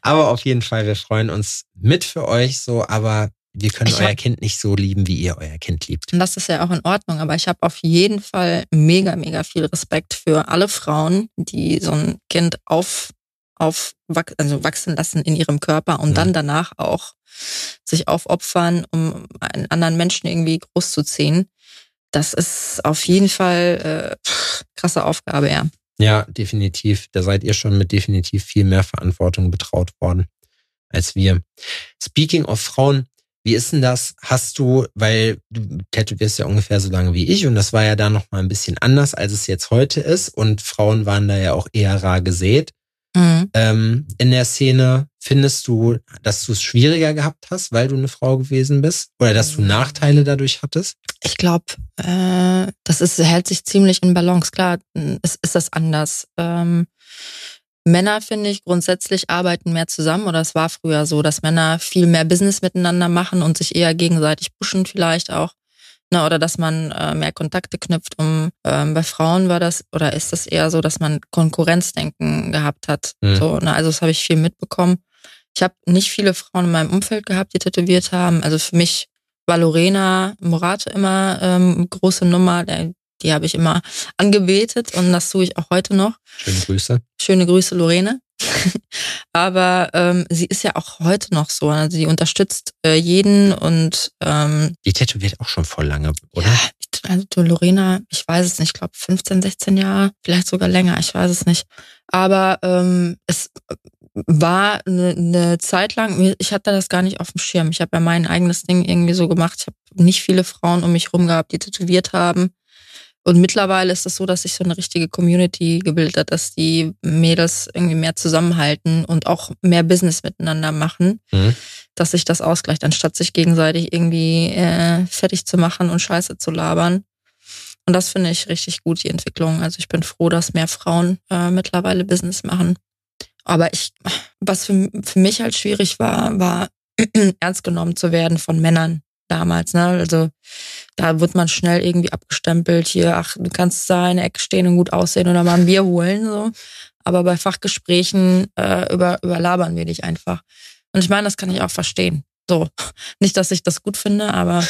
aber auf jeden Fall, wir freuen uns mit für euch so, aber wir können ich euer Kind nicht so lieben, wie ihr euer Kind liebt. Und das ist ja auch in Ordnung, aber ich habe auf jeden Fall mega, mega viel Respekt für alle Frauen, die so ein Kind auf, auf also wachsen lassen in ihrem Körper und mhm. dann danach auch sich aufopfern, um einen anderen Menschen irgendwie großzuziehen. Das ist auf jeden Fall äh, krasse Aufgabe, ja. Ja, definitiv. Da seid ihr schon mit definitiv viel mehr Verantwortung betraut worden als wir. Speaking of Frauen, wie ist denn das? Hast du, weil du tätowierst ja ungefähr so lange wie ich und das war ja da noch mal ein bisschen anders, als es jetzt heute ist und Frauen waren da ja auch eher rar gesät. Mhm. Ähm, in der Szene findest du, dass du es schwieriger gehabt hast, weil du eine Frau gewesen bist oder dass du Nachteile dadurch hattest? Ich glaube, äh, das ist, hält sich ziemlich in Balance. Klar, es ist das anders. Ähm, Männer, finde ich, grundsätzlich arbeiten mehr zusammen oder es war früher so, dass Männer viel mehr Business miteinander machen und sich eher gegenseitig pushen vielleicht auch. Ne, oder dass man äh, mehr Kontakte knüpft. Um ähm, bei Frauen war das oder ist das eher so, dass man Konkurrenzdenken gehabt hat. Mhm. So, ne, also das habe ich viel mitbekommen. Ich habe nicht viele Frauen in meinem Umfeld gehabt, die tätowiert haben. Also für mich war Lorena Morate immer ähm, große Nummer. Der, die habe ich immer angebetet und das tue ich auch heute noch. Schöne Grüße. Schöne Grüße, Lorene. Aber ähm, sie ist ja auch heute noch so. Also sie unterstützt äh, jeden und ähm, die tätowiert auch schon voll lange, oder? Ja, also Lorena, ich weiß es nicht, ich glaube 15, 16 Jahre, vielleicht sogar länger, ich weiß es nicht. Aber ähm, es war eine, eine Zeit lang, ich hatte das gar nicht auf dem Schirm. Ich habe ja mein eigenes Ding irgendwie so gemacht. Ich habe nicht viele Frauen um mich rum gehabt, die tätowiert haben. Und mittlerweile ist es das so, dass sich so eine richtige Community gebildet hat, dass die Mädels irgendwie mehr zusammenhalten und auch mehr Business miteinander machen, mhm. dass sich das ausgleicht, anstatt sich gegenseitig irgendwie äh, fertig zu machen und Scheiße zu labern. Und das finde ich richtig gut, die Entwicklung. Also ich bin froh, dass mehr Frauen äh, mittlerweile Business machen. Aber ich, was für, für mich halt schwierig war, war ernst genommen zu werden von Männern damals. Ne? Also da wird man schnell irgendwie abgestempelt. Hier, ach, du kannst da in der Ecke stehen und gut aussehen oder mal ein Bier holen. So. Aber bei Fachgesprächen äh, über, überlabern wir dich einfach. Und ich meine, das kann ich auch verstehen. So, nicht, dass ich das gut finde, aber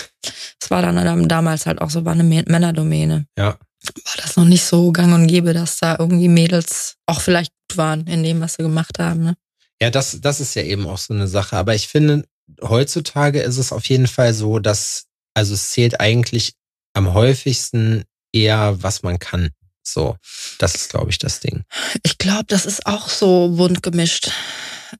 es war dann damals halt auch so, war eine Männerdomäne. Ja. War das noch nicht so gang und gäbe, dass da irgendwie Mädels auch vielleicht gut waren in dem, was sie gemacht haben. Ne? Ja, das, das ist ja eben auch so eine Sache. Aber ich finde, heutzutage ist es auf jeden Fall so, dass, also es zählt eigentlich am häufigsten eher, was man kann. So, das ist, glaube ich, das Ding. Ich glaube, das ist auch so bunt gemischt.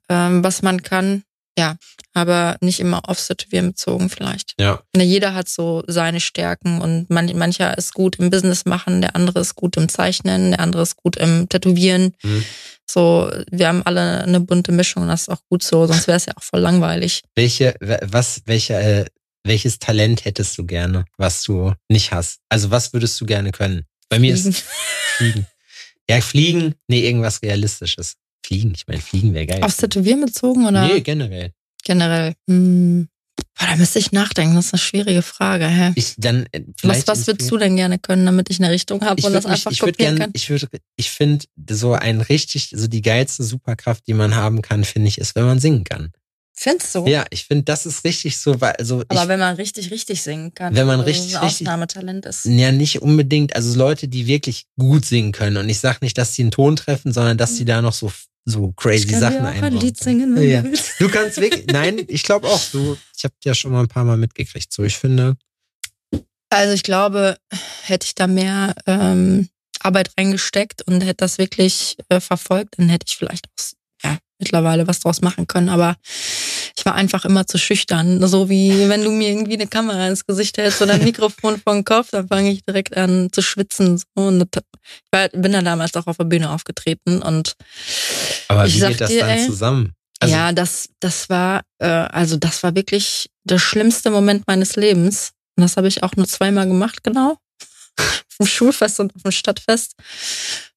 Ähm, was man kann, ja. aber nicht immer aufs Tätowieren bezogen vielleicht. Ja. Jeder hat so seine Stärken und man, mancher ist gut im Business machen, der andere ist gut im Zeichnen, der andere ist gut im Tätowieren. Mhm. So, wir haben alle eine bunte Mischung und das ist auch gut so, sonst wäre es ja auch voll langweilig. Welche, was, welche, äh, welches Talent hättest du gerne, was du nicht hast? Also was würdest du gerne können? Bei mir Fliegen. ist Fliegen. Ja, Fliegen, nee, irgendwas Realistisches. Fliegen, ich meine, Fliegen wäre geil. Aufs Tätowieren bezogen oder Nee, generell. generell? Hm. Boah, da müsste ich nachdenken, das ist eine schwierige Frage. Hä? Ich dann äh, Was, was würdest du denn gerne können, damit ich eine Richtung habe und das würd mich, einfach ich kopieren gern, kann? ich würde, ich finde so ein richtig, so die geilste Superkraft, die man haben kann, finde ich, ist, wenn man singen kann. Findest du? Ja, ich finde, das ist richtig so, weil, also Aber ich, wenn man richtig, richtig singen kann. Wenn man also richtig, ein richtig- Ausnahmetalent ist. ja nicht unbedingt, also Leute, die wirklich gut singen können. Und ich sag nicht, dass sie einen Ton treffen, sondern dass sie da noch so, so crazy Ich kann Sachen ein einbauen. Lied singen, wenn Ja. du willst. Du kannst wirklich, nein, ich glaube auch, du, ich habe ja schon mal ein paar Mal mitgekriegt. So, ich finde, Also ich glaube, hätte ich da mehr ähm, Arbeit reingesteckt und hätte das wirklich äh, verfolgt, dann hätte ich vielleicht auch mittlerweile was draus machen können. Aber ich war einfach immer zu schüchtern. So wie wenn du mir irgendwie eine Kamera ins Gesicht hältst oder ein Mikrofon vor den Kopf, dann fange ich direkt an zu schwitzen. So. Und ich bin dann damals auch auf der Bühne aufgetreten und aber Ich wie geht das dir, dann ey, zusammen? Also, ja, das, das war, äh, also das war wirklich der schlimmste Moment meines Lebens. Und das habe ich auch nur zweimal gemacht, genau. Dem Schulfest und auf dem Stadtfest.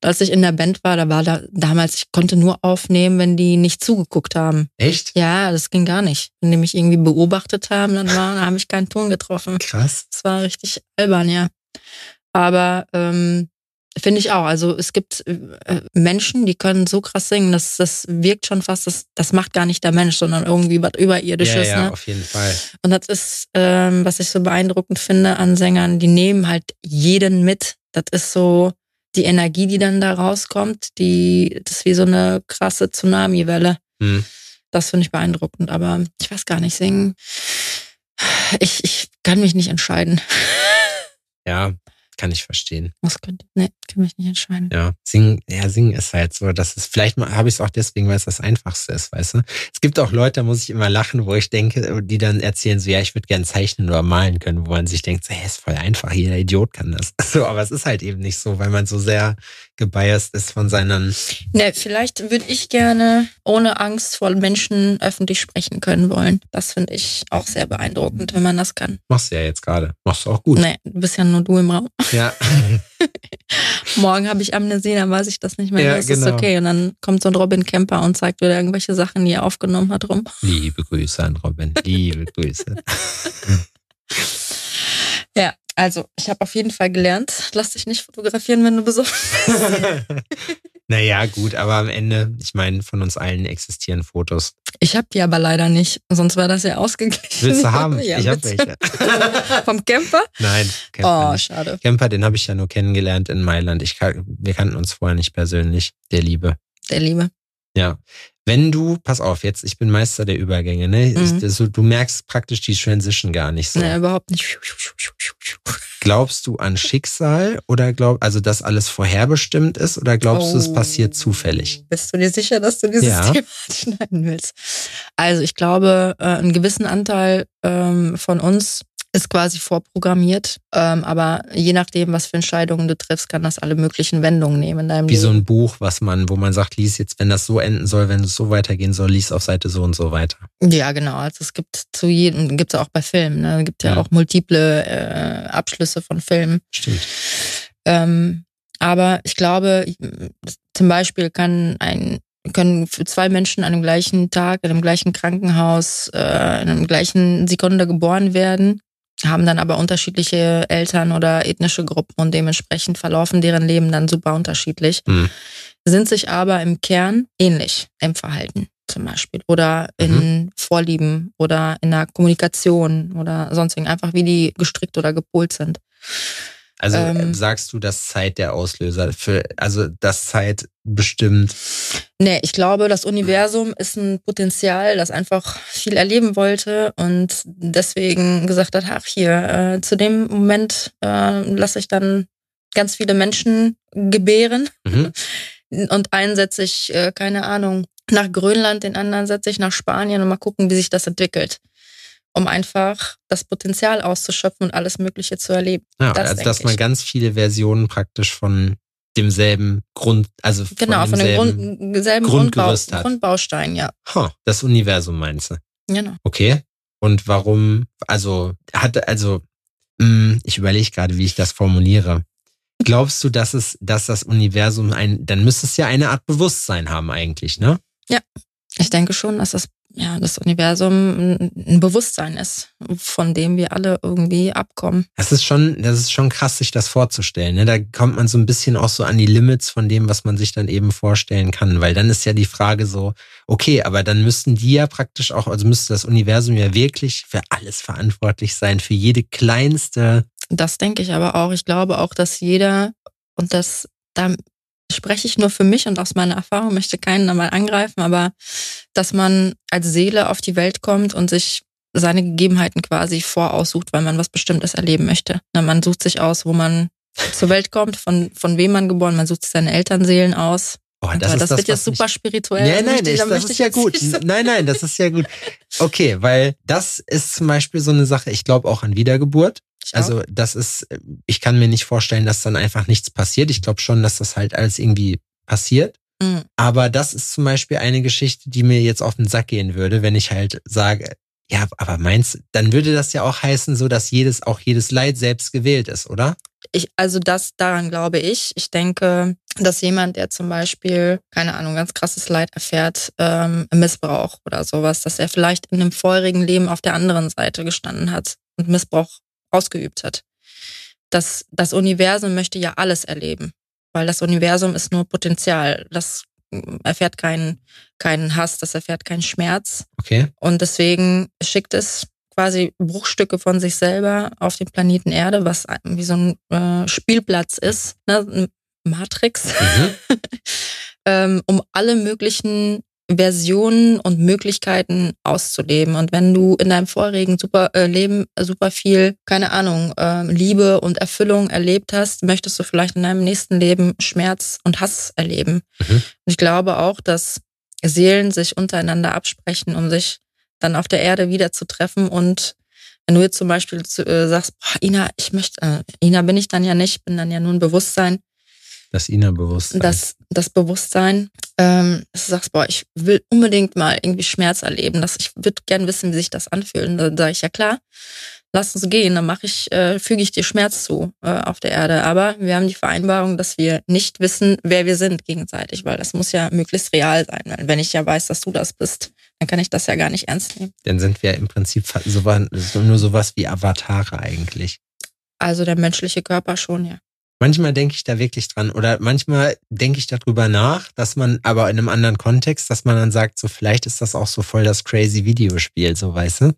Als ich in der Band war, da war da damals, ich konnte nur aufnehmen, wenn die nicht zugeguckt haben. Echt? Ja, das ging gar nicht. Wenn die mich irgendwie beobachtet haben, dann war, dann habe ich keinen Ton getroffen. Krass. Das war richtig albern, ja. Aber ähm, finde ich auch. Also es gibt äh, Menschen, die können so krass singen, dass das wirkt schon fast, das, das macht gar nicht der Mensch, sondern irgendwie was Ja, Überirdisches. ja, ne? auf jeden Fall. Und das ist, ähm, was ich so beeindruckend finde an Sängern, die nehmen halt jeden mit. Das ist so die Energie, die dann da rauskommt, die, das ist wie so eine krasse Tsunami-Welle. Hm. Das finde ich beeindruckend, aber ich weiß gar nicht, singen. Ich, ich kann mich nicht entscheiden. Ja, kann ich verstehen. Was könnte, nee, kann mich nicht entscheiden. Ja, singen, ja, singen ist halt so, dass es vielleicht mal habe ich es auch deswegen, weil es das Einfachste ist, weißt du? Es gibt auch Leute, da muss ich immer lachen, wo ich denke, die dann erzählen so, ja, ich würde gern zeichnen oder malen können, wo man sich denkt, so, hey, ist voll einfach, jeder Idiot kann das. So, aber es ist halt eben nicht so, weil man so sehr gebiased ist von seinen. Nee, vielleicht würde ich gerne ohne Angst vor Menschen öffentlich sprechen können wollen. Das finde ich auch sehr beeindruckend, wenn man das kann. Machst du ja jetzt gerade. Machst du auch gut. Nee, du bist ja nur du im Raum. Ja. Morgen habe ich Amnesie, dann weiß ich das nicht mehr. Ja, das ist genau. okay. Und dann kommt so ein Robin Kemper und zeigt wieder irgendwelche Sachen, die er aufgenommen hat, rum. Liebe Grüße an Robin. Liebe Grüße. Also ich habe auf jeden Fall gelernt, lass dich nicht fotografieren, wenn du besoffen bist. naja, gut, aber am Ende, ich meine, von uns allen existieren Fotos. Ich habe die aber leider nicht, sonst wäre das ja ausgeglichen. Willst du haben? Ja, ich habe welche. Vom Camper? Nein, Camper Oh, nicht. schade. Camper, den habe ich ja nur kennengelernt in Mailand. Ich, wir kannten uns vorher nicht persönlich. Der Liebe. Der Liebe. Ja. Wenn du, pass auf, jetzt, ich bin Meister der Übergänge, ne? Mhm. Ich, so, du merkst praktisch die Transition gar nicht so. Nee, überhaupt nicht. Glaubst du an Schicksal oder glaub, also dass alles vorherbestimmt ist oder glaubst du, es Oh. passiert zufällig? Bist du dir sicher, dass du dieses Ja. Thema schneiden willst? Also ich glaube, äh, einen gewissen Anteil ähm, von uns ist quasi vorprogrammiert. Ähm, aber je nachdem, was für Entscheidungen du triffst, kann das alle möglichen Wendungen nehmen in deinem Wie so Leben. ein Buch, was man, wo man sagt, lies jetzt, wenn das so enden soll, wenn es so weitergehen soll, lies auf Seite so und so weiter. Ja, genau. Also es gibt zu jedem, gibt es auch bei Filmen. Ne? Es gibt ja, Ja. auch multiple äh, Abschlüsse von Filmen. Stimmt. Ähm, aber ich glaube, zum Beispiel kann ein können für zwei Menschen an dem gleichen Tag, in dem gleichen Krankenhaus, äh, in dem gleichen Sekunde geboren werden, haben dann aber unterschiedliche Eltern oder ethnische Gruppen und dementsprechend verlaufen deren Leben dann super unterschiedlich, Hm. sind sich aber im Kern ähnlich im Verhalten zum Beispiel oder in Vorlieben oder in der Kommunikation oder sonstigen, einfach wie die gestrickt oder gepolt sind. Also Ähm. sagst du, dass Zeit der Auslöser für, also dass Zeit bestimmt. Nee, ich glaube, das Universum ist ein Potenzial, das einfach viel erleben wollte und deswegen gesagt hat, ach hier, äh, zu dem Moment äh, lasse ich dann ganz viele Menschen gebären Mhm. und einen setze ich, äh, keine Ahnung, nach Grönland, den anderen setze ich nach Spanien und mal gucken, wie sich das entwickelt. Um einfach das Potenzial auszuschöpfen und alles Mögliche zu erleben. Ja, das also dass man ganz viele Versionen praktisch von demselben Grund, also von genau, von dem Grund, selben Grundgerüst Grundbau, hat. Grundbaustein, ja. Huh, das Universum meinst du? Genau. Okay. Und warum, also, hatte, also, mh, hm, ich überlege gerade, wie ich das formuliere. Glaubst du, dass es, dass das Universum ein, dann müsste es ja eine Art Bewusstsein haben eigentlich, ne? Ja, ich denke schon, dass das ja, das Universum ein Bewusstsein ist, von dem wir alle irgendwie abkommen. Das ist schon, das ist schon krass, sich das vorzustellen. Ne? Da kommt man so ein bisschen auch so an die Limits von dem, was man sich dann eben vorstellen kann. Weil dann ist ja die Frage so, okay, aber dann müssten die ja praktisch auch, also müsste das Universum ja wirklich für alles verantwortlich sein, für jede kleinste. Das denke ich aber auch. Ich glaube auch, dass jeder, und das, da spreche ich nur für mich und aus meiner Erfahrung, möchte keinen einmal angreifen, aber dass man als Seele auf die Welt kommt und sich seine Gegebenheiten quasi voraussucht, weil man was Bestimmtes erleben möchte. Man sucht sich aus, wo man zur Welt kommt, von, von wem man geboren, man sucht sich seine Elternseelen aus. Oh, das, das, das wird jetzt super spirituell. Nein, nein, ich, das ist ja gut. Nein, nein, das ist ja gut. Okay, weil das ist zum Beispiel so eine Sache, ich glaube auch an Wiedergeburt. Also das ist, ich kann mir nicht vorstellen, dass dann einfach nichts passiert. Ich glaube schon, dass das halt alles irgendwie passiert. Mhm. Aber das ist zum Beispiel eine Geschichte, die mir jetzt auf den Sack gehen würde, wenn ich halt sage, ja, aber meinst, dann würde das ja auch heißen, so dass jedes, auch jedes Leid selbst gewählt ist, oder? Ich, also das, daran glaube ich. Ich denke, dass jemand, der zum Beispiel, keine Ahnung, ganz krasses Leid erfährt, ähm, Missbrauch oder sowas, dass er vielleicht in einem vorherigen Leben auf der anderen Seite gestanden hat und Missbrauch ausgeübt hat. Das, das Universum möchte ja alles erleben, weil das Universum ist nur Potenzial. Das erfährt keinen, keinen Hass, das erfährt keinen Schmerz. Okay. Und deswegen schickt es quasi Bruchstücke von sich selber auf den Planeten Erde, was wie so ein äh, Spielplatz ist, ne? Matrix, mhm. ähm, um alle möglichen Versionen und Möglichkeiten auszuleben. Und wenn du in deinem vorigen super äh, Leben super viel, keine Ahnung, äh, Liebe und Erfüllung erlebt hast, möchtest du vielleicht in deinem nächsten Leben Schmerz und Hass erleben. Mhm. Und ich glaube auch, dass Seelen sich untereinander absprechen, um sich dann auf der Erde wiederzutreffen und wenn du jetzt zum Beispiel zu, äh, sagst, boah, Ina, ich möchte, äh, Ina bin ich dann ja nicht, bin dann ja nur ein Bewusstsein, das Innerbewusstsein. Das, das Bewusstsein. Ähm, dass du sagst, boah, ich will unbedingt mal irgendwie Schmerz erleben. Das, ich würde gern wissen, wie sich das anfühlt. Und dann sage ich, ja klar, lass uns gehen, dann mache ich, äh, füge ich dir Schmerz zu äh, auf der Erde. Aber wir haben die Vereinbarung, dass wir nicht wissen, wer wir sind gegenseitig, weil das muss ja möglichst real sein. Weil wenn ich ja weiß, dass du das bist, dann kann ich das ja gar nicht ernst nehmen. Dann sind wir im Prinzip so, nur sowas wie Avatare eigentlich. Also der menschliche Körper schon, ja. Manchmal denke ich da wirklich dran oder manchmal denke ich darüber nach, dass man aber in einem anderen Kontext, dass man dann sagt, so vielleicht ist das auch so voll das crazy Videospiel, so weißt du?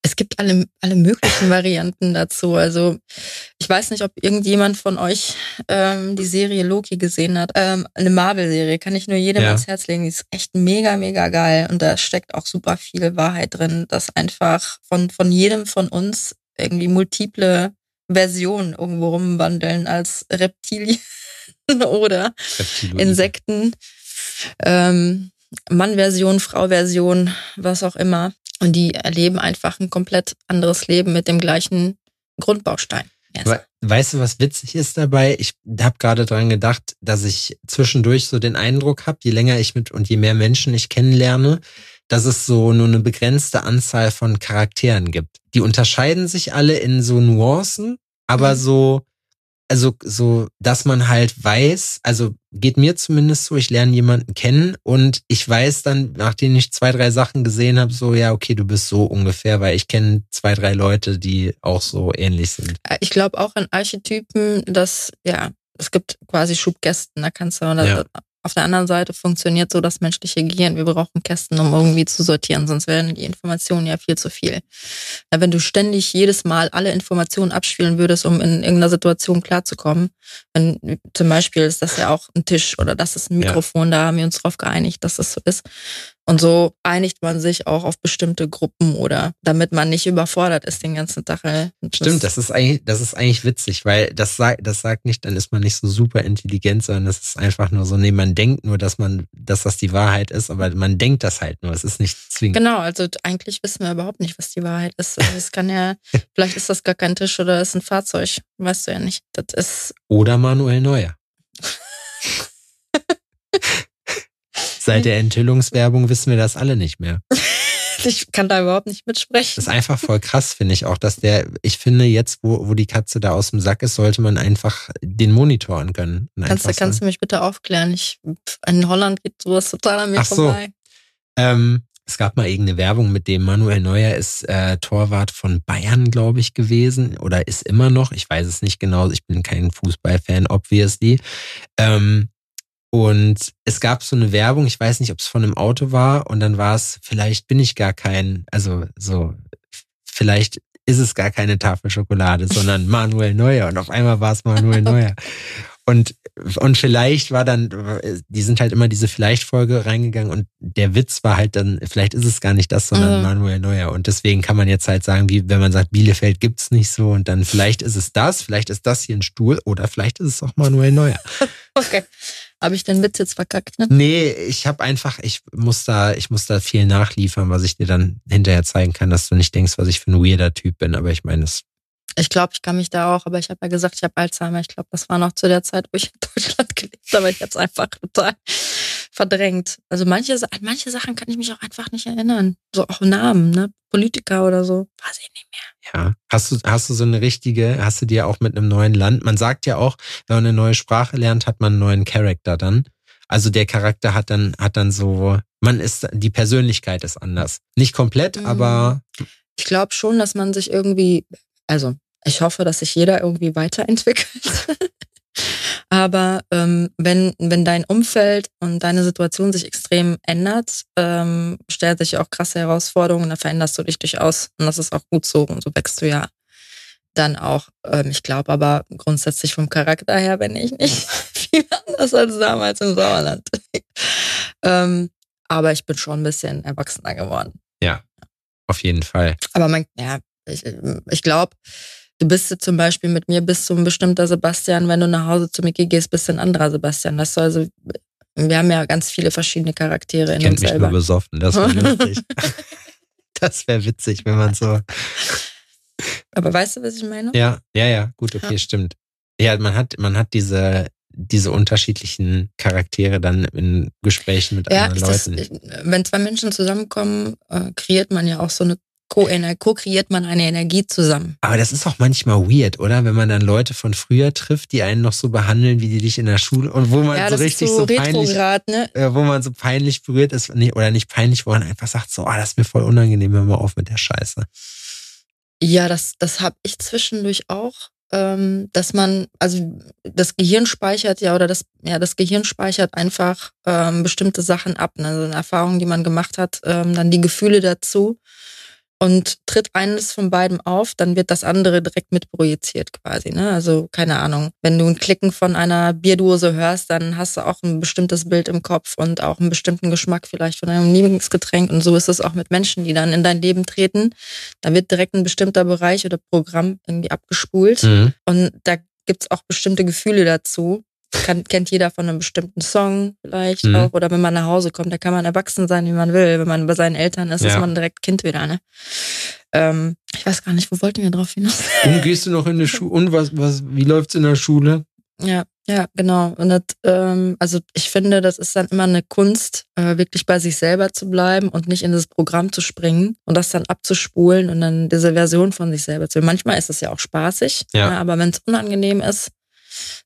Es gibt alle, alle möglichen Varianten dazu. Also ich weiß nicht, ob irgendjemand von euch ähm, die Serie Loki gesehen hat. Ähm, eine Marvel-Serie kann ich nur jedem ja. ans Herz legen. Die ist echt mega, mega geil. Und da steckt auch super viel Wahrheit drin, dass einfach von, von jedem von uns irgendwie multiple Version irgendwo rumwandeln als Reptilien oder Reptiloide. Insekten. Ähm, Mann-Version, Frau-Version, was auch immer. Und die erleben einfach ein komplett anderes Leben mit dem gleichen Grundbaustein. Yes. Weißt du, was witzig ist dabei? Ich habe gerade dran gedacht, dass ich zwischendurch so den Eindruck habe, je länger ich mit und je mehr Menschen ich kennenlerne, dass es so nur eine begrenzte Anzahl von Charakteren gibt. Die unterscheiden sich alle in so Nuancen, aber mhm. so, also so, dass man halt weiß, also geht mir zumindest so, ich lerne jemanden kennen und ich weiß dann, nachdem ich zwei, drei Sachen gesehen habe, so, ja, okay, du bist so ungefähr, weil ich kenne zwei, drei Leute, die auch so ähnlich sind. Äh, ich glaube auch an Archetypen, dass, ja, es gibt quasi Schubgästen, da kannst du, ja. Auf der anderen Seite funktioniert so das menschliche Gehirn. Wir brauchen Kästen, um irgendwie zu sortieren, sonst werden die Informationen ja viel zu viel. Ja, wenn du ständig jedes Mal alle Informationen abspielen würdest, um in irgendeiner Situation klarzukommen, wenn zum Beispiel ist das ja auch ein Tisch oder das ist ein Mikrofon, ja. da haben wir uns darauf geeinigt, dass das so ist. Und so einigt man sich auch auf bestimmte Gruppen oder damit man nicht überfordert ist den ganzen Tag. Stimmt, das ist eigentlich, das ist eigentlich witzig, weil das sagt, das sagt nicht, dann ist man nicht so super intelligent, sondern das ist einfach nur so, nee, man denkt nur, dass man, dass das die Wahrheit ist, aber man denkt das halt nur. Es ist nicht zwingend. Genau, also eigentlich wissen wir überhaupt nicht, was die Wahrheit ist. Also es kann ja, vielleicht ist das gar kein Tisch oder ist ein Fahrzeug. Weißt du ja nicht. Das ist. Oder Manuel Neuer. Seit der Enthüllungswerbung wissen wir das alle nicht mehr. ich kann da überhaupt nicht mitsprechen. Das ist einfach voll krass, finde ich auch, dass der, ich finde jetzt, wo, wo die Katze da aus dem Sack ist, sollte man einfach den Monitor angönnen. Kannst, du, kannst du mich bitte aufklären? Ich, in Holland geht sowas total an mir Ach vorbei. So. Ähm, es gab mal irgendeine Werbung mit dem Manuel Neuer ist äh, Torwart von Bayern, glaube ich, gewesen oder ist immer noch. Ich weiß es nicht genau. Ich bin kein Fußballfan, obviously. Ähm, und es gab so eine Werbung, ich weiß nicht, ob es von einem Auto war, und dann war es, vielleicht bin ich gar kein, also so, vielleicht ist es gar keine Tafel Schokolade, sondern Manuel Neuer. Und auf einmal war es Manuel Neuer. Und, und vielleicht war dann, die sind halt immer diese Vielleicht-Folge reingegangen und der Witz war halt dann, vielleicht ist es gar nicht das, sondern mhm. Manuel Neuer. Und deswegen kann man jetzt halt sagen, wie wenn man sagt, Bielefeld gibt's nicht so und dann vielleicht ist es das, vielleicht ist das hier ein Stuhl oder vielleicht ist es auch Manuel Neuer. okay. Habe ich den Witz jetzt verkackt? Ne? Nee, ich habe einfach, ich muss da, ich muss da viel nachliefern, was ich dir dann hinterher zeigen kann, dass du nicht denkst, was ich für ein weirder Typ bin. Aber ich meine, es ich glaube, ich kann mich da auch, aber ich habe ja gesagt, ich habe Alzheimer. Ich glaube, das war noch zu der Zeit, wo ich in Deutschland gelebt habe, ich habe es einfach total verdrängt. Also manche, an manche Sachen kann ich mich auch einfach nicht erinnern. So auch Namen, ne? Politiker oder so. Weiß ich nicht mehr. Ja. Hast du, hast du so eine richtige, hast du dir auch mit einem neuen Land? Man sagt ja auch, wenn man eine neue Sprache lernt, hat man einen neuen Charakter dann. Also der Charakter hat dann, hat dann so, man ist, die Persönlichkeit ist anders. Nicht komplett, mhm. aber. Ich glaube schon, dass man sich irgendwie, also ich hoffe, dass sich jeder irgendwie weiterentwickelt. Aber ähm, wenn, wenn dein Umfeld und deine Situation sich extrem ändert, ähm, stellt sich auch krasse Herausforderungen, dann veränderst du dich durchaus. Und das ist auch gut so. Und so wächst du ja dann auch. Ähm, ich glaube aber grundsätzlich vom Charakter her bin ich nicht viel anders als damals im Sauerland. ähm, aber ich bin schon ein bisschen erwachsener geworden. Ja, auf jeden Fall. Aber man, ja, ich, ich glaube, Du bist zum Beispiel mit mir bist du ein bestimmter Sebastian, wenn du nach Hause zu Mickey gehst, bist du ein anderer Sebastian. Das soll also, wir haben ja ganz viele verschiedene Charaktere in Kennt uns mich selber. nur besoffen, das wäre lustig. das wäre witzig, wenn man so. Aber weißt du, was ich meine? Ja, ja, ja, gut, okay, ja. stimmt. Ja, man hat, man hat diese, diese unterschiedlichen Charaktere dann in Gesprächen mit ja, anderen Leuten. Das, wenn zwei Menschen zusammenkommen, äh, kreiert man ja auch so eine Co-kreiert man eine Energie zusammen. Aber das ist auch manchmal weird, oder? Wenn man dann Leute von früher trifft, die einen noch so behandeln, wie die dich in der Schule und wo man ja, so richtig so, so peinlich, ne? äh, wo man so peinlich berührt ist, oder nicht peinlich, wo man einfach sagt, so, ah, das ist mir voll unangenehm, hör mal auf mit der Scheiße. Ja, das, das habe ich zwischendurch auch, ähm, dass man, also das Gehirn speichert ja, oder das, ja, das Gehirn speichert einfach ähm, bestimmte Sachen ab, ne? also Erfahrungen, die man gemacht hat, ähm, dann die Gefühle dazu und tritt eines von beiden auf, dann wird das andere direkt mit projiziert quasi. Ne? Also keine Ahnung, wenn du ein Klicken von einer Bierdose hörst, dann hast du auch ein bestimmtes Bild im Kopf und auch einen bestimmten Geschmack vielleicht von einem Lieblingsgetränk. Und so ist es auch mit Menschen, die dann in dein Leben treten. Da wird direkt ein bestimmter Bereich oder Programm irgendwie abgespult. Mhm. Und da gibt's auch bestimmte Gefühle dazu kann, kennt jeder von einem bestimmten Song vielleicht mhm. auch. Oder wenn man nach Hause kommt, da kann man erwachsen sein, wie man will. Wenn man bei seinen Eltern ist, ja. ist man direkt Kind wieder, ne? Ähm, ich weiß gar nicht, wo wollten wir drauf hinaus? Und gehst du noch in die Schule? Und was, was, wie läuft's in der Schule? Ja, ja, genau. Und das, ähm, also ich finde, das ist dann immer eine Kunst, äh, wirklich bei sich selber zu bleiben und nicht in das Programm zu springen und das dann abzuspulen und dann diese Version von sich selber zu. Manchmal ist es ja auch spaßig, ja. ja aber wenn es unangenehm ist,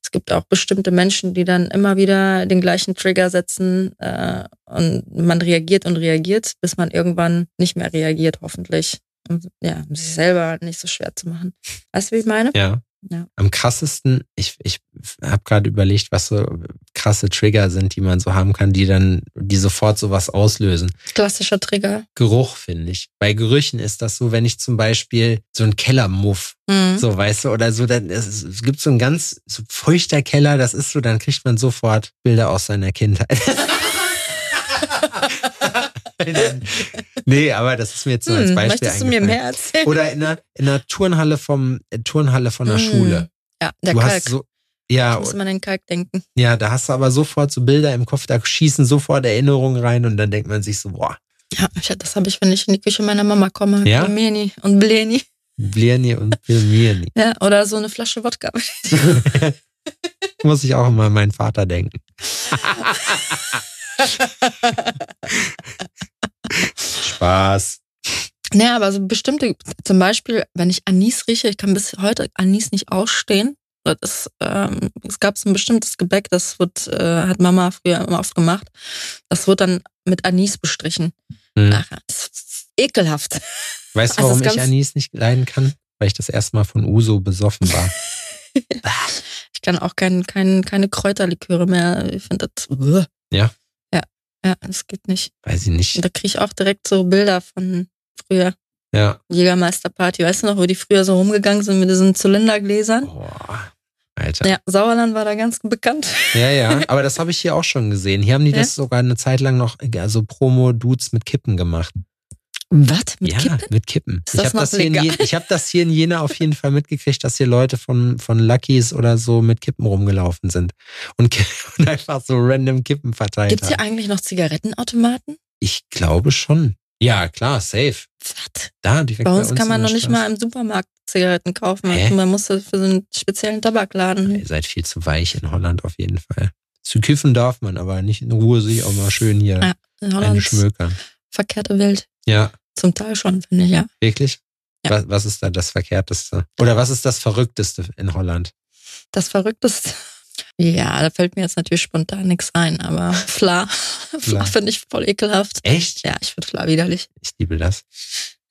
es gibt auch bestimmte Menschen, die dann immer wieder den gleichen Trigger setzen äh, und man reagiert und reagiert, bis man irgendwann nicht mehr reagiert, hoffentlich. Und, ja, um sich selber nicht so schwer zu machen. Weißt du, wie ich meine? Ja. Ja. Am krassesten, ich, ich habe gerade überlegt, was so krasse Trigger sind, die man so haben kann, die dann, die sofort sowas auslösen. Klassischer Trigger. Geruch, finde ich. Bei Gerüchen ist das so, wenn ich zum Beispiel so einen Kellermuff, mhm. so weißt du, oder so, dann es, es gibt so ein ganz so feuchter Keller, das ist so, dann kriegt man sofort Bilder aus seiner Kindheit. nee, aber das ist mir jetzt so als Hm, Beispiel möchtest du mir mehr erzählen? Oder in der, in der Turnhalle vom äh, Turnhalle von der Mm, Schule. Ja, der du Kalk. hast so ja, muss immer an den Kalk denken. ja, da hast du aber sofort so Bilder im Kopf, da schießen sofort Erinnerungen rein und dann denkt man sich so, boah, Ja, das habe ich, wenn ich in die Küche meiner Mama komme. Ja? Bleni und Bleni. Blirni und Bilmirni. Ja, oder so eine Flasche Wodka. Muss ich auch immer an meinen Vater denken. Spaß. naja, aber so bestimmte, zum Beispiel, wenn ich Anis rieche, ich kann bis heute Anis nicht ausstehen. Das, ähm, es gab so ein bestimmtes Gebäck, das wird, äh, hat Mama früher immer oft gemacht. Das wird dann mit Anis bestrichen. Hm. Ist ekelhaft. Weißt du, Also warum das ich Anis nicht leiden kann? Weil ich das erste Mal von Uso besoffen war. Ich kann auch kein, kein, keine Kräuterliköre mehr. Ich finde das. Uah. Ja? Ja, ja, das geht nicht. Weiß ich nicht. Da kriege ich auch direkt so Bilder von früher. Ja. Jägermeisterparty. Weißt du noch, wo die früher so rumgegangen sind mit diesen Zylindergläsern? Boah, Alter. Ja, Sauerland war da ganz bekannt. Ja, ja, aber das habe ich hier auch schon gesehen. Hier haben die Ja? das sogar eine Zeit lang noch, also Promo-Dudes mit Kippen gemacht. Was? Mit ja, Kippen? mit Kippen. Ist ich das habe das, hier in legal? Je- ich hab das hier in Jena auf jeden Fall mitgekriegt, dass hier Leute von, von Lucky's oder so mit Kippen rumgelaufen sind und, und einfach so random Kippen verteilt Gibt's hier haben. eigentlich noch Zigarettenautomaten? Ich glaube schon. Ja, klar, safe. Was? Da, direkt Bei uns uns kann man noch nicht mal im Supermarkt Zigaretten kaufen. Hä? Man muss das für so einen speziellen Tabakladen. Ihr seid viel zu weich in Holland auf jeden Fall. Zu kiffen darf man, aber nicht in Ruhe sich auch mal schön hier Ja, in eine Holland schmökern. verkehrte Welt. Ja, Zum Teil schon, finde ich, ja. wirklich? Ja. Was, was ist da das Verkehrteste? Oder was ist das Verrückteste in Holland? Das Verrückteste. Ja, da fällt mir jetzt natürlich spontan nichts ein, aber Fla, Fla finde ich voll ekelhaft. Echt? Ja, ich finde Fla widerlich. Ich liebe das.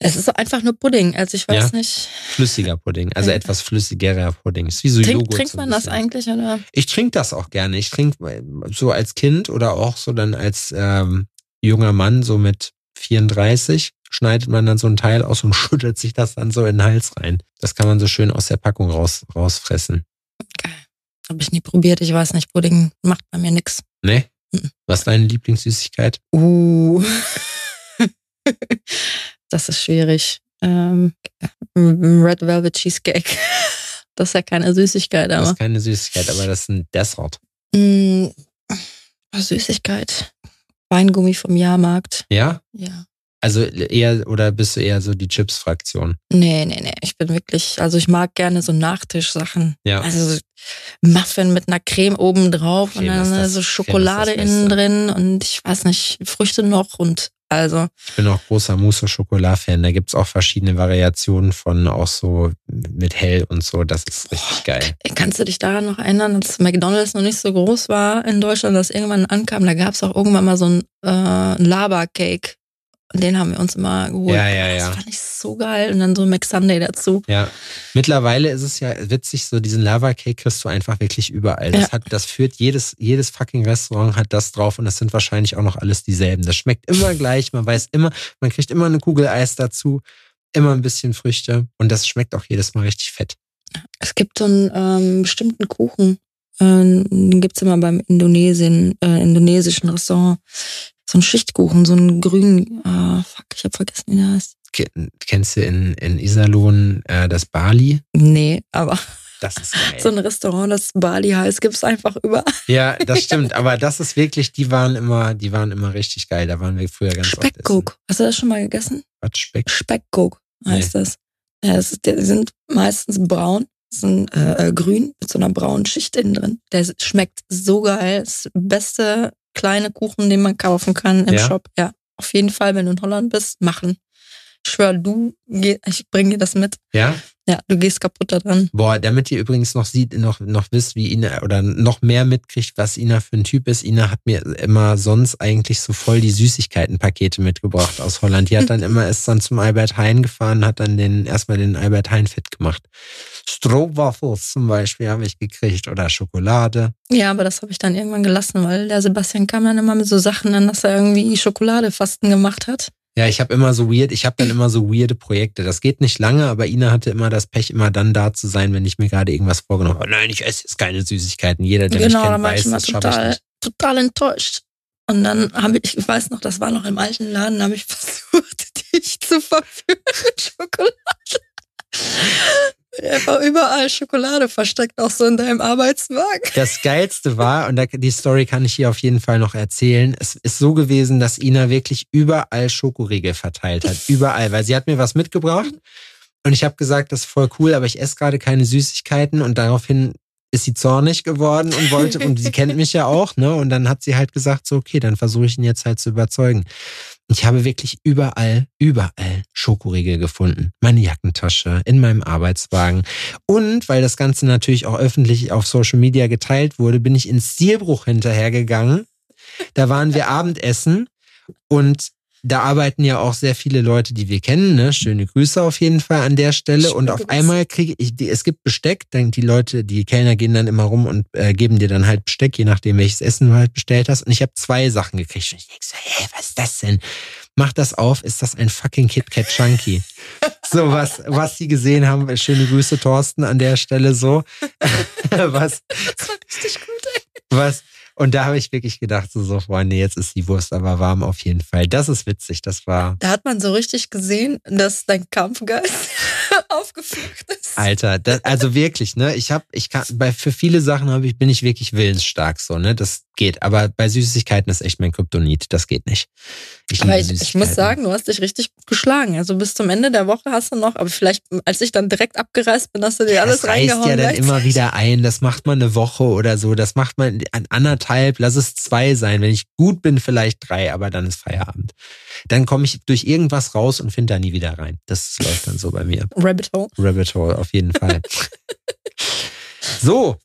Es ist so einfach nur Pudding. Also ich weiß Ja. nicht. Flüssiger Pudding, also Ja. etwas flüssigerer Pudding. Ist wie so Trink, Joghurt. trinkt so man das eigentlich oder? Ich trinke das auch gerne. Ich trinke so als Kind oder auch so dann als ähm, junger Mann, so mit 34, schneidet man dann so ein Teil aus und schüttet sich das dann so in den Hals rein. Das kann man so schön aus der Packung raus, rausfressen. Geil. Habe ich nie probiert. Ich weiß nicht, Pudding macht bei mir nix. Ne? Mhm. Was ist deine Lieblingssüßigkeit? Uh. das ist schwierig. Ähm, Red Velvet Cheesecake. Das ist ja keine Süßigkeit, Das aber. ist keine Süßigkeit, aber das ist ein Dessert. Mm, Süßigkeit. Weingummi vom Jahrmarkt. Ja? Ja. Also eher, oder bist du eher so die Chips-Fraktion? Nee, nee, nee. Ich bin wirklich, also ich mag gerne so Nachtischsachen. Ja. Also so Muffin mit einer Creme oben drauf und dann das- so Schokolade innen drin und ich weiß nicht, Früchte noch und also Ich bin auch großer Mousse au Chocolat-Fan. Da gibt's auch verschiedene Variationen von auch so mit hell und so. Das ist richtig geil. Kannst du dich daran noch erinnern, als McDonalds noch nicht so groß war in Deutschland, dass irgendwann ankam, da gab es auch irgendwann mal so ein äh, Lava-Cake. Und den haben wir uns immer geholt. Ja, ja, ja. Das fand ich so geil. Und dann so ein McSunday dazu. Ja, mittlerweile ist es ja witzig, so diesen Lava Cake kriegst du einfach wirklich überall. Das Ja. hat, das führt jedes, jedes fucking Restaurant hat das drauf und das sind wahrscheinlich auch noch alles dieselben. Das schmeckt immer gleich, man weiß immer, man kriegt immer eine Kugel Eis dazu, immer ein bisschen Früchte und das schmeckt auch jedes Mal richtig fett. Es gibt so einen ähm, bestimmten Kuchen. Ähm, den gibt's immer beim Indonesien, äh, indonesischen Restaurant. So ein Schichtkuchen, so einen grünen, äh, fuck, ich hab vergessen, wie der heißt. Ke- Kennst du in, in Iserlohn äh, das Bali? Nee, aber Das ist geil. so ein Restaurant, das Bali heißt, gibt's einfach überall. ja, das stimmt, aber das ist wirklich, die waren immer, die waren immer richtig geil. Da waren wir früher ganz. Speckcook. Hast du das schon mal gegessen? Was Speck? Speckcook heißt das. Ja, das ist, die sind meistens braun, sind äh, äh, grün mit so einer braunen Schicht innen drin. Der schmeckt so geil. Das beste kleine Kuchen, den man kaufen kann im Ja? Shop. Ja, auf jeden Fall, wenn du in Holland bist, machen. Ich schwör, du, ich bring dir das mit. Ja? Ja, du gehst kaputt daran. Boah, damit ihr übrigens noch sieht, noch, noch wisst, wie Ina oder noch mehr mitkriegt, was Ina für ein Typ ist. Ina hat mir immer sonst eigentlich so voll die Süßigkeitenpakete mitgebracht aus Holland. Die hat dann immer, ist dann zum Albert Heijn gefahren, hat dann den, erstmal den Albert Heijn fit gemacht. Strohwaffels zum Beispiel habe ich gekriegt oder Schokolade. Ja, aber das habe ich dann irgendwann gelassen, weil der Sebastian kam dann immer mit so Sachen an, dass er irgendwie Schokoladefasten gemacht hat. Ja, ich habe immer so weird, ich habe dann immer so weirde Projekte. Das geht nicht lange, aber Ina hatte immer das Pech, immer dann da zu sein, wenn ich mir gerade irgendwas vorgenommen habe. Nein, ich esse jetzt keine Süßigkeiten. Jeder, der genau, mich kennt, weiß, das schaffe ich total, nicht. total enttäuscht. Und dann habe ich, ich weiß noch, das war noch im alten Laden, habe ich versucht, dich zu verführen mit Schokolade. Er war überall Schokolade versteckt, auch so in deinem Arbeitswagen. Das Geilste war, und die Story kann ich hier auf jeden Fall noch erzählen, es ist so gewesen, dass Ina wirklich überall Schokoriegel verteilt hat. Überall, weil sie hat mir was mitgebracht und ich habe gesagt, das ist voll cool, aber ich esse gerade keine Süßigkeiten und daraufhin ist sie zornig geworden und wollte, und sie kennt mich ja auch, ne? Und dann hat sie halt gesagt, so, okay, dann versuche ich ihn jetzt halt zu überzeugen. Ich habe wirklich überall, überall Schokoriegel gefunden. Meine Jackentasche, in meinem Arbeitswagen. Und weil das Ganze natürlich auch öffentlich auf Social Media geteilt wurde, bin ich in Stilbruch hinterhergegangen. Da waren wir Abendessen und da arbeiten ja auch sehr viele Leute, die wir kennen. Ne? Schöne Grüße auf jeden Fall an der Stelle. Und auf einmal kriege ich, die, es gibt Besteck, dann die Leute, die Kellner gehen dann immer rum und äh, geben dir dann halt Besteck, je nachdem welches Essen du halt bestellt hast. Und ich habe zwei Sachen gekriegt. Und ich denke so, hä, was ist das denn? Mach das auf, ist das ein fucking KitKat Chunky? so was, was sie gesehen haben. Schöne Grüße, Thorsten, an der Stelle so. was? Das war richtig gut, ey. Was? Und da habe ich wirklich gedacht, so, so, Freunde, jetzt ist die Wurst aber warm auf jeden Fall. Das ist witzig, das war. Da hat man so richtig gesehen, dass dein Kampfgeist aufgeflacht ist. Alter, das, also wirklich, ne? Ich habe, ich kann, bei für viele Sachen habe ich, bin ich wirklich willensstark, so, ne? Das geht. Aber bei Süßigkeiten ist echt mein Kryptonit. Das geht nicht. Ich aber ich, ich, muss sagen, du hast dich richtig gut geschlagen. Also bis zum Ende der Woche hast du noch, aber vielleicht, als ich dann direkt abgereist bin, hast du dir ja, alles reingehauen. Das reißt ja dann immer wieder ein. Das macht man eine Woche oder so. Das macht man an anderthalb. Lass es zwei sein. Wenn ich gut bin, vielleicht drei, aber dann ist Feierabend. Dann komme ich durch irgendwas raus und finde da nie wieder rein. Das läuft dann so bei mir. Rabbit Hole. Rabbit Hole, auf jeden Fall. so,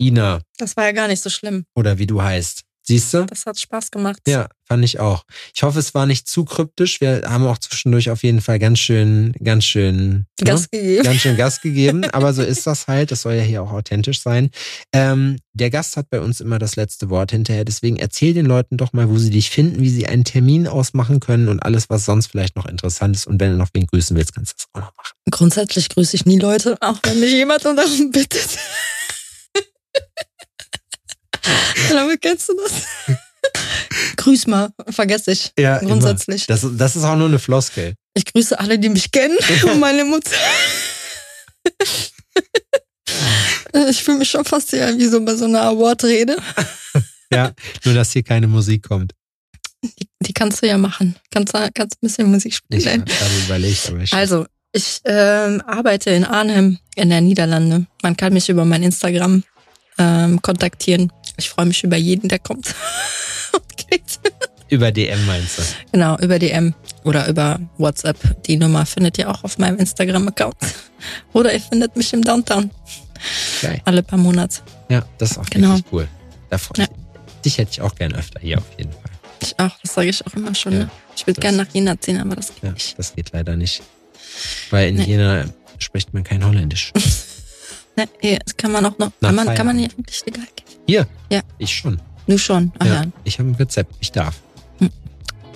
Ina. Das war ja gar nicht so schlimm. Oder wie du heißt. Siehst du? Das hat Spaß gemacht. Ja, fand ich auch. Ich hoffe, es war nicht zu kryptisch. Wir haben auch zwischendurch auf jeden Fall ganz schön, ganz schön ne? Gas ne? gegeben. Ganz schön Gas gegeben. Aber so ist das halt. Das soll ja hier auch authentisch sein. Ähm, der Gast hat bei uns immer das letzte Wort hinterher. Deswegen erzähl den Leuten doch mal, wo sie dich finden, wie sie einen Termin ausmachen können und alles, was sonst vielleicht noch interessant ist. Und wenn du noch wen grüßen willst, kannst du das auch noch machen. Grundsätzlich grüße ich nie Leute, auch wenn mich jemand darum bittet. Damit kennst du das? Grüß mal, vergesse ich. Ja, grundsätzlich. Das, das ist auch nur eine Floskel. Ich grüße alle, die mich kennen und meine Mutter. ich fühle mich schon fast hier wie so bei so einer Award-Rede. ja, nur dass hier keine Musik kommt. Die, die kannst du ja machen. Kannst, kannst ein bisschen Musik spielen. Ich habe überlegt, aber ich Also, ich ähm, arbeite in Arnhem in der Niederlande. Man kann mich über mein Instagram ähm, kontaktieren. Ich freue mich über jeden, der kommt und geht. Über DM meinst du? Genau, über DM oder über WhatsApp. Die Nummer findet ihr auch auf meinem Instagram-Account. Oder ihr findet mich im Downtown. Geil. Alle paar Monate. Ja, das ist auch genau. richtig cool. Da ja. Dich hätte ich auch gern öfter hier auf jeden Fall. Ich auch, das sage ich auch immer schon. Ja, ne? Ich würde gerne nach Jena ziehen, aber das geht ja, nicht. Das geht leider nicht. Weil in nee. Jena spricht man kein Holländisch. ne, hier, das kann man auch noch. kann man, kann man hier wirklich legal gehen? Hier? Ja. Ich schon. Du schon? Ach ja. ja. Ich habe ein Rezept, ich darf. Hm.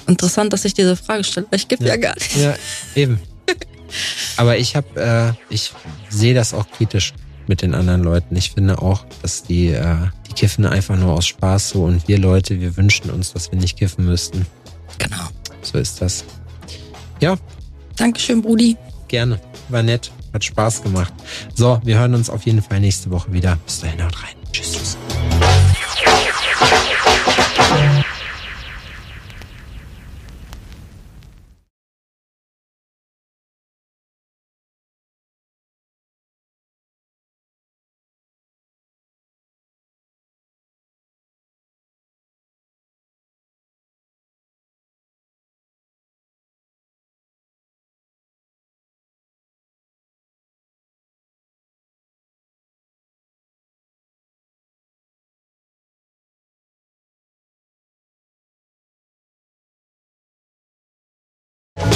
Interessant, dass ich diese Frage stelle, ich gebe ja. ja gar nichts. Ja, eben. Aber ich habe, äh, ich sehe das auch kritisch mit den anderen Leuten. Ich finde auch, dass die, äh, die kiffen einfach nur aus Spaß so und wir Leute, wir wünschen uns, dass wir nicht kiffen müssten. Genau. So ist das. Ja. Dankeschön, Brudi. Gerne. War nett. Hat Spaß gemacht. So, wir hören uns auf jeden Fall nächste Woche wieder. Bis dahin, haut rein. Tschüss. Tschüss.